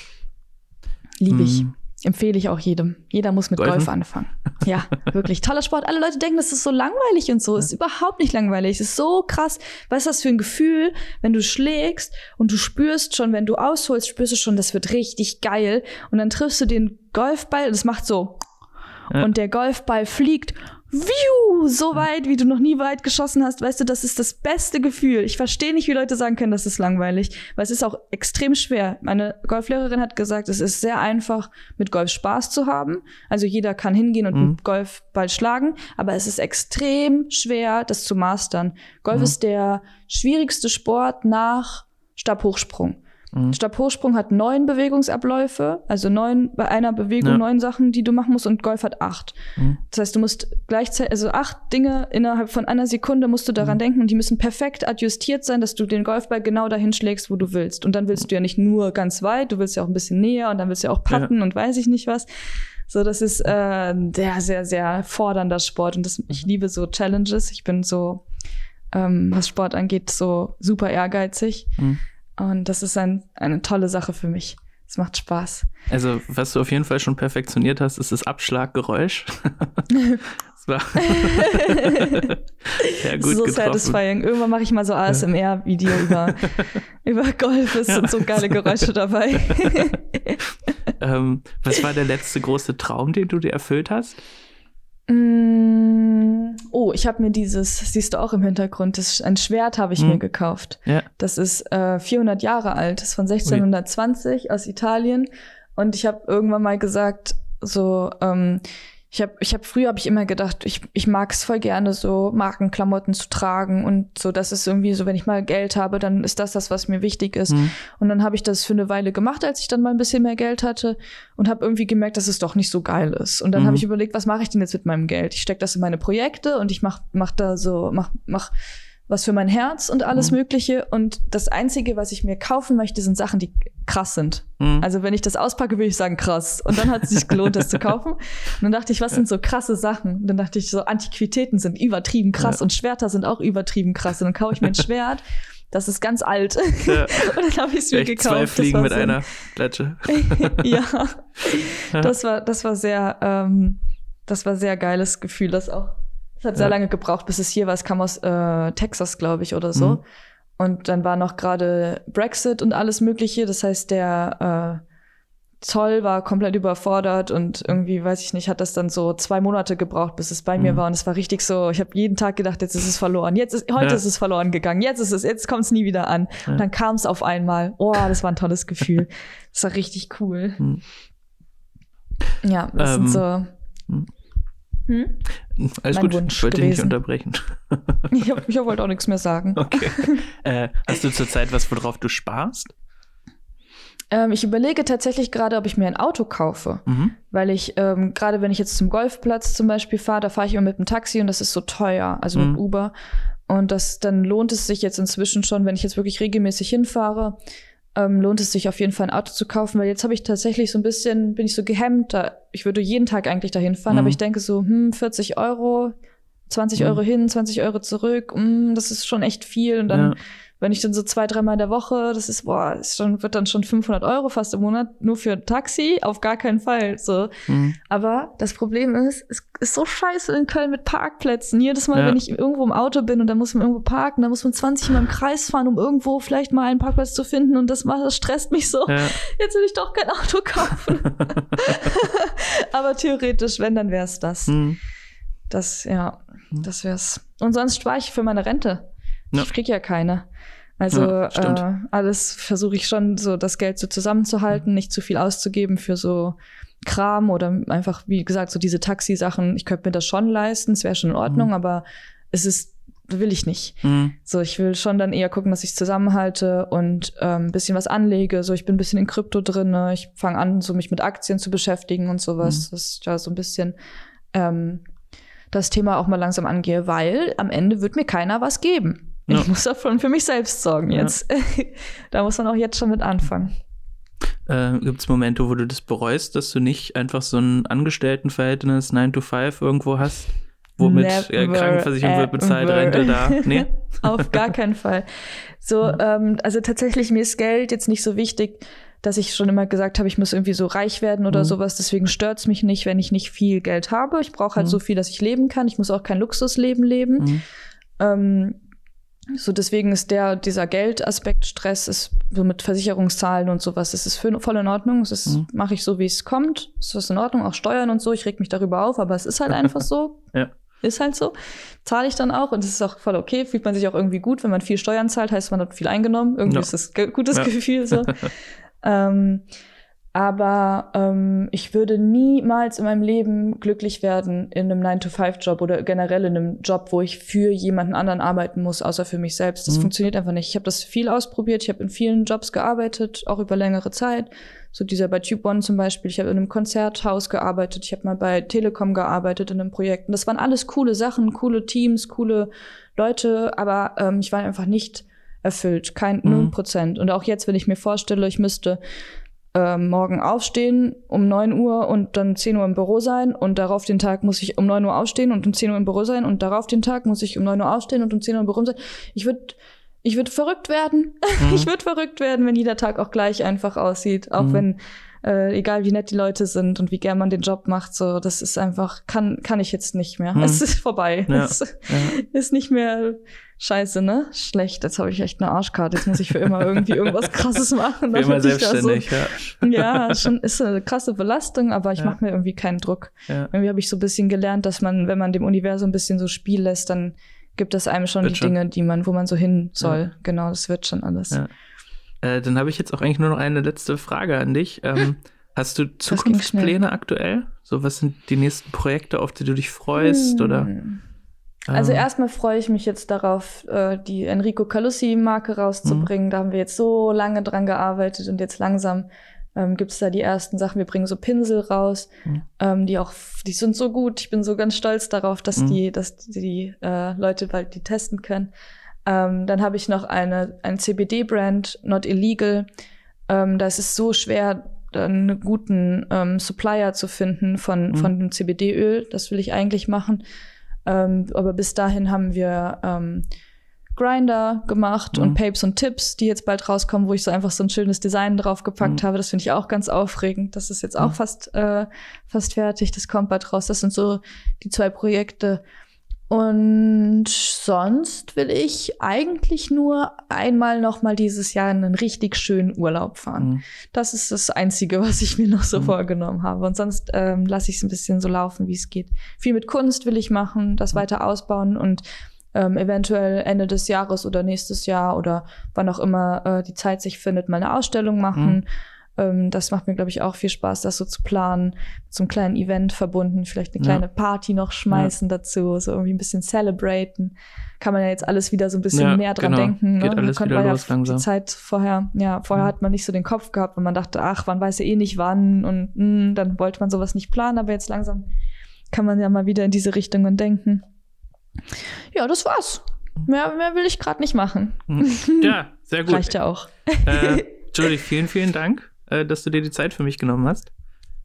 Liebe ich. Empfehle ich auch jedem. Jeder muss mit Golfen? Golf anfangen. Ja, wirklich. Toller Sport. Alle Leute denken, das ist so langweilig und so. Ja. Ist überhaupt nicht langweilig. Es ist so krass. Was ist das für ein Gefühl, wenn du schlägst und du spürst schon, wenn du ausholst, spürst du schon, das wird richtig geil. Und dann triffst du den Golfball und es macht so und der Golfball fliegt Viu, so weit, wie du noch nie weit geschossen hast, weißt du, das ist das beste Gefühl. Ich verstehe nicht, wie Leute sagen können, das ist langweilig, weil es ist auch extrem schwer. Meine Golflehrerin hat gesagt, es ist sehr einfach, mit Golf Spaß zu haben. Also jeder kann hingehen und mhm. einen Golfball schlagen, aber es ist extrem schwer, das zu mastern. Golf mhm. ist der schwierigste Sport nach Stabhochsprung. Mhm. Stabhochsprung hat neun Bewegungsabläufe, also neun bei einer Bewegung ja. neun Sachen, die du machen musst, und Golf hat acht. Mhm. Das heißt, du musst gleichzeitig, also acht Dinge innerhalb von einer Sekunde musst du daran mhm. denken und die müssen perfekt adjustiert sein, dass du den Golfball genau dahin schlägst, wo du willst. Und dann willst du ja nicht nur ganz weit, du willst ja auch ein bisschen näher und dann willst du ja auch patten ja. und weiß ich nicht was. So, das ist äh, der sehr, sehr fordernder Sport und das, ich liebe so Challenges. Ich bin so, ähm, was Sport angeht, so super ehrgeizig. Mhm. Und das ist ein, eine tolle Sache für mich. Es macht Spaß. Also, was du auf jeden Fall schon perfektioniert hast, ist das Abschlaggeräusch. das war ja, gut so getroffen. satisfying. Irgendwann mache ich mal so ASMR-Video über, über Golf. Es ja. sind so geile Geräusche dabei. ähm, was war der letzte große Traum, den du dir erfüllt hast? Oh, ich habe mir dieses, siehst du auch im Hintergrund, das, ein Schwert habe ich hm. mir gekauft. Ja. Das ist äh, 400 Jahre alt, das ist von 1620 Ui. aus Italien. Und ich habe irgendwann mal gesagt, so, ähm, ich habe ich hab früher habe ich immer gedacht, ich, ich mag es voll gerne so Markenklamotten zu tragen und so das ist irgendwie so, wenn ich mal Geld habe, dann ist das das, was mir wichtig ist. Mhm. Und dann habe ich das für eine Weile gemacht, als ich dann mal ein bisschen mehr Geld hatte und habe irgendwie gemerkt, dass es doch nicht so geil ist. Und dann mhm. habe ich überlegt, was mache ich denn jetzt mit meinem Geld? Ich stecke das in meine Projekte und ich mach mach da so mach mach was für mein Herz und alles mhm. Mögliche. Und das Einzige, was ich mir kaufen möchte, sind Sachen, die krass sind. Mhm. Also wenn ich das auspacke, würde ich sagen krass. Und dann hat es sich gelohnt, das zu kaufen. Und dann dachte ich, was sind so krasse Sachen? Und dann dachte ich, so Antiquitäten sind übertrieben krass ja. und Schwerter sind auch übertrieben krass. Und dann kaufe ich mir ein Schwert. Das ist ganz alt. Ja. und dann habe ich es mir gekauft. Zwei Fliegen mit so einer Gletsche. ja. Das war, das war sehr, ähm, das war sehr geiles Gefühl, das auch es hat sehr ja. lange gebraucht, bis es hier war. Es kam aus äh, Texas, glaube ich, oder so. Mhm. Und dann war noch gerade Brexit und alles Mögliche. Das heißt, der äh, Zoll war komplett überfordert und irgendwie, weiß ich nicht, hat das dann so zwei Monate gebraucht, bis es bei mhm. mir war. Und es war richtig so, ich habe jeden Tag gedacht, jetzt ist es verloren. Jetzt ist, heute ja. ist es verloren gegangen. Jetzt ist es, jetzt kommt es nie wieder an. Ja. Und dann kam es auf einmal. Oh, das war ein tolles Gefühl. Das war richtig cool. Mhm. Ja, das ähm, sind so. Mhm. Hm? Alles mein gut, Wunsch ich wollte dich nicht unterbrechen. ich, ich wollte auch nichts mehr sagen. Okay. Äh, hast du zurzeit was, worauf du sparst? Ähm, ich überlege tatsächlich gerade, ob ich mir ein Auto kaufe. Mhm. Weil ich, ähm, gerade wenn ich jetzt zum Golfplatz zum Beispiel fahre, da fahre ich immer mit dem Taxi und das ist so teuer, also mhm. mit Uber. Und das, dann lohnt es sich jetzt inzwischen schon, wenn ich jetzt wirklich regelmäßig hinfahre, ähm, lohnt es sich auf jeden Fall ein Auto zu kaufen, weil jetzt habe ich tatsächlich so ein bisschen, bin ich so gehemmt, da, ich würde jeden Tag eigentlich dahin fahren, mhm. aber ich denke so, hm, 40 Euro, 20 mhm. Euro hin, 20 Euro zurück, mm, das ist schon echt viel. Und dann, ja. Wenn ich dann so zwei, dreimal in der Woche, das ist, boah, ist schon, wird dann schon 500 Euro fast im Monat nur für ein Taxi, auf gar keinen Fall. So. Mhm. Aber das Problem ist, es ist so scheiße in Köln mit Parkplätzen. Jedes Mal, ja. wenn ich irgendwo im Auto bin und dann muss man irgendwo parken, dann muss man 20 Mal im Kreis fahren, um irgendwo vielleicht mal einen Parkplatz zu finden. Und das, macht, das stresst mich so. Ja. Jetzt will ich doch kein Auto kaufen. Aber theoretisch, wenn, dann wäre es das. Mhm. Das, ja, das wär's. Und sonst spare ich für meine Rente. Ja. Ich krieg ja keine. Also ja, äh, alles versuche ich schon, so das Geld so zusammenzuhalten, nicht zu viel auszugeben für so Kram oder einfach, wie gesagt, so diese Taxi-Sachen. Ich könnte mir das schon leisten, es wäre schon in Ordnung, mhm. aber es ist, will ich nicht. Mhm. So, ich will schon dann eher gucken, dass ich zusammenhalte und ähm, ein bisschen was anlege. So, ich bin ein bisschen in Krypto drin. Ich fange an, so mich mit Aktien zu beschäftigen und sowas. Mhm. Das ist ja so ein bisschen ähm, das Thema auch mal langsam angehe, weil am Ende wird mir keiner was geben. Ja. Ich muss davon für mich selbst sorgen jetzt. Ja. da muss man auch jetzt schon mit anfangen. Äh, Gibt es Momente, wo du das bereust, dass du nicht einfach so ein Angestelltenverhältnis 9 to 5 irgendwo hast? Womit äh, Krankenversicherung wird bezahlt, Rente da? Nee? Auf gar keinen Fall. So, ähm, also tatsächlich, mir ist Geld jetzt nicht so wichtig dass ich schon immer gesagt habe, ich muss irgendwie so reich werden oder mhm. sowas. Deswegen stört's mich nicht, wenn ich nicht viel Geld habe. Ich brauche halt mhm. so viel, dass ich leben kann. Ich muss auch kein Luxusleben leben. Mhm. Ähm, so deswegen ist der dieser Geldaspekt Stress ist so mit Versicherungszahlen und sowas. Es ist voll in Ordnung. Es ist mhm. mache ich so wie es kommt. Es ist in Ordnung. Auch Steuern und so. Ich reg mich darüber auf, aber es ist halt einfach so. ja. Ist halt so. Zahle ich dann auch und es ist auch voll okay. Fühlt man sich auch irgendwie gut, wenn man viel Steuern zahlt, heißt man hat viel eingenommen. Irgendwie no. ist das gutes ja. Gefühl so. Ähm, aber ähm, ich würde niemals in meinem Leben glücklich werden in einem 9-to-5-Job oder generell in einem Job, wo ich für jemanden anderen arbeiten muss, außer für mich selbst. Das mhm. funktioniert einfach nicht. Ich habe das viel ausprobiert. Ich habe in vielen Jobs gearbeitet, auch über längere Zeit. So dieser bei Tube One zum Beispiel. Ich habe in einem Konzerthaus gearbeitet. Ich habe mal bei Telekom gearbeitet in einem Projekt. Und das waren alles coole Sachen, coole Teams, coole Leute. Aber ähm, ich war einfach nicht erfüllt. Kein mhm. Prozent. Und auch jetzt, wenn ich mir vorstelle, ich müsste äh, morgen aufstehen um 9 Uhr und dann 10 Uhr im Büro sein und darauf den Tag muss ich um 9 Uhr aufstehen und um 10 Uhr im Büro sein und darauf den Tag muss ich um 9 Uhr aufstehen und um 10 Uhr im Büro sein. Ich würde ich würde verrückt werden. Mhm. Ich würde verrückt werden, wenn jeder Tag auch gleich einfach aussieht. Auch mhm. wenn, äh, egal wie nett die Leute sind und wie gern man den Job macht, so, das ist einfach, kann, kann ich jetzt nicht mehr. Mhm. Es ist vorbei. Ja. Es ja. ist nicht mehr, Scheiße, ne? Schlecht. Jetzt habe ich echt eine Arschkarte. Jetzt muss ich für immer irgendwie irgendwas Krasses machen. Für immer selbstständig, so, ja. Ja, schon ist eine krasse Belastung, aber ich ja. mache mir irgendwie keinen Druck. Ja. Irgendwie habe ich so ein bisschen gelernt, dass man, wenn man dem Universum ein bisschen so Spiel lässt, dann gibt es einem schon wird die schon. Dinge, die man, wo man so hin soll. Ja. Genau, das wird schon alles. Äh, dann habe ich jetzt auch eigentlich nur noch eine letzte Frage an dich. Ähm, hast du Zukunftspläne aktuell? So, was sind die nächsten Projekte, auf die du dich freust? Hm. Oder? Also ähm. erstmal freue ich mich jetzt darauf, äh, die Enrico Calussi-Marke rauszubringen. Mhm. Da haben wir jetzt so lange dran gearbeitet und jetzt langsam ähm, gibt es da die ersten Sachen. Wir bringen so Pinsel raus, mhm. ähm, die auch, die sind so gut. Ich bin so ganz stolz darauf, dass mhm. die, dass die äh, Leute bald die testen können. Ähm, dann habe ich noch eine ein CBD-Brand, Not Illegal. Ähm, da ist es so schwer, einen guten ähm, Supplier zu finden von mhm. von dem CBD-Öl. Das will ich eigentlich machen. Ähm, aber bis dahin haben wir ähm, Grinder gemacht mhm. und Papes und Tips, die jetzt bald rauskommen, wo ich so einfach so ein schönes Design draufgepackt mhm. habe. Das finde ich auch ganz aufregend. Das ist jetzt auch mhm. fast, äh, fast fertig. Das kommt bald raus. Das sind so die zwei Projekte. Und sonst will ich eigentlich nur einmal noch mal dieses Jahr einen richtig schönen Urlaub fahren. Mhm. Das ist das Einzige, was ich mir noch so mhm. vorgenommen habe. Und sonst ähm, lasse ich es ein bisschen so laufen, wie es geht. Viel mit Kunst will ich machen, das mhm. weiter ausbauen und ähm, eventuell Ende des Jahres oder nächstes Jahr oder wann auch immer äh, die Zeit sich findet, mal eine Ausstellung machen. Mhm. Ähm, das macht mir, glaube ich, auch viel Spaß, das so zu planen, zum kleinen Event verbunden, vielleicht eine kleine ja. Party noch schmeißen ja. dazu, so irgendwie ein bisschen celebraten. Kann man ja jetzt alles wieder so ein bisschen ja, näher dran genau. denken. Geht ne? alles wieder man los langsam. Die Zeit vorher, ja, vorher hat man nicht so den Kopf gehabt, wenn man dachte, ach, man weiß ja eh nicht wann und mh, hm, dann wollte man sowas nicht planen, aber jetzt langsam kann man ja mal wieder in diese Richtungen denken. Ja, das war's. Mehr, mehr will ich gerade nicht machen. Ja, sehr gut. Reicht ja auch. Äh, Jodie, vielen, vielen Dank, äh, dass du dir die Zeit für mich genommen hast.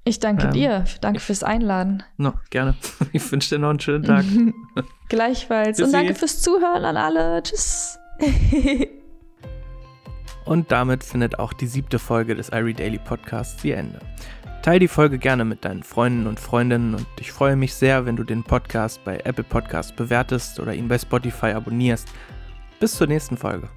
Ich danke Ähm, dir. Danke fürs Einladen. No, gerne. Ich wünsche dir noch einen schönen Tag. Gleichfalls. Tschüssi. Und danke fürs Zuhören an alle. Tschüss. Und damit findet auch die siebte Folge des Irie Daily Podcasts ihr Ende. Teil die Folge gerne mit deinen Freunden und Freundinnen und ich freue mich sehr, wenn du den Podcast bei Apple Podcasts bewertest oder ihn bei Spotify abonnierst. Bis zur nächsten Folge.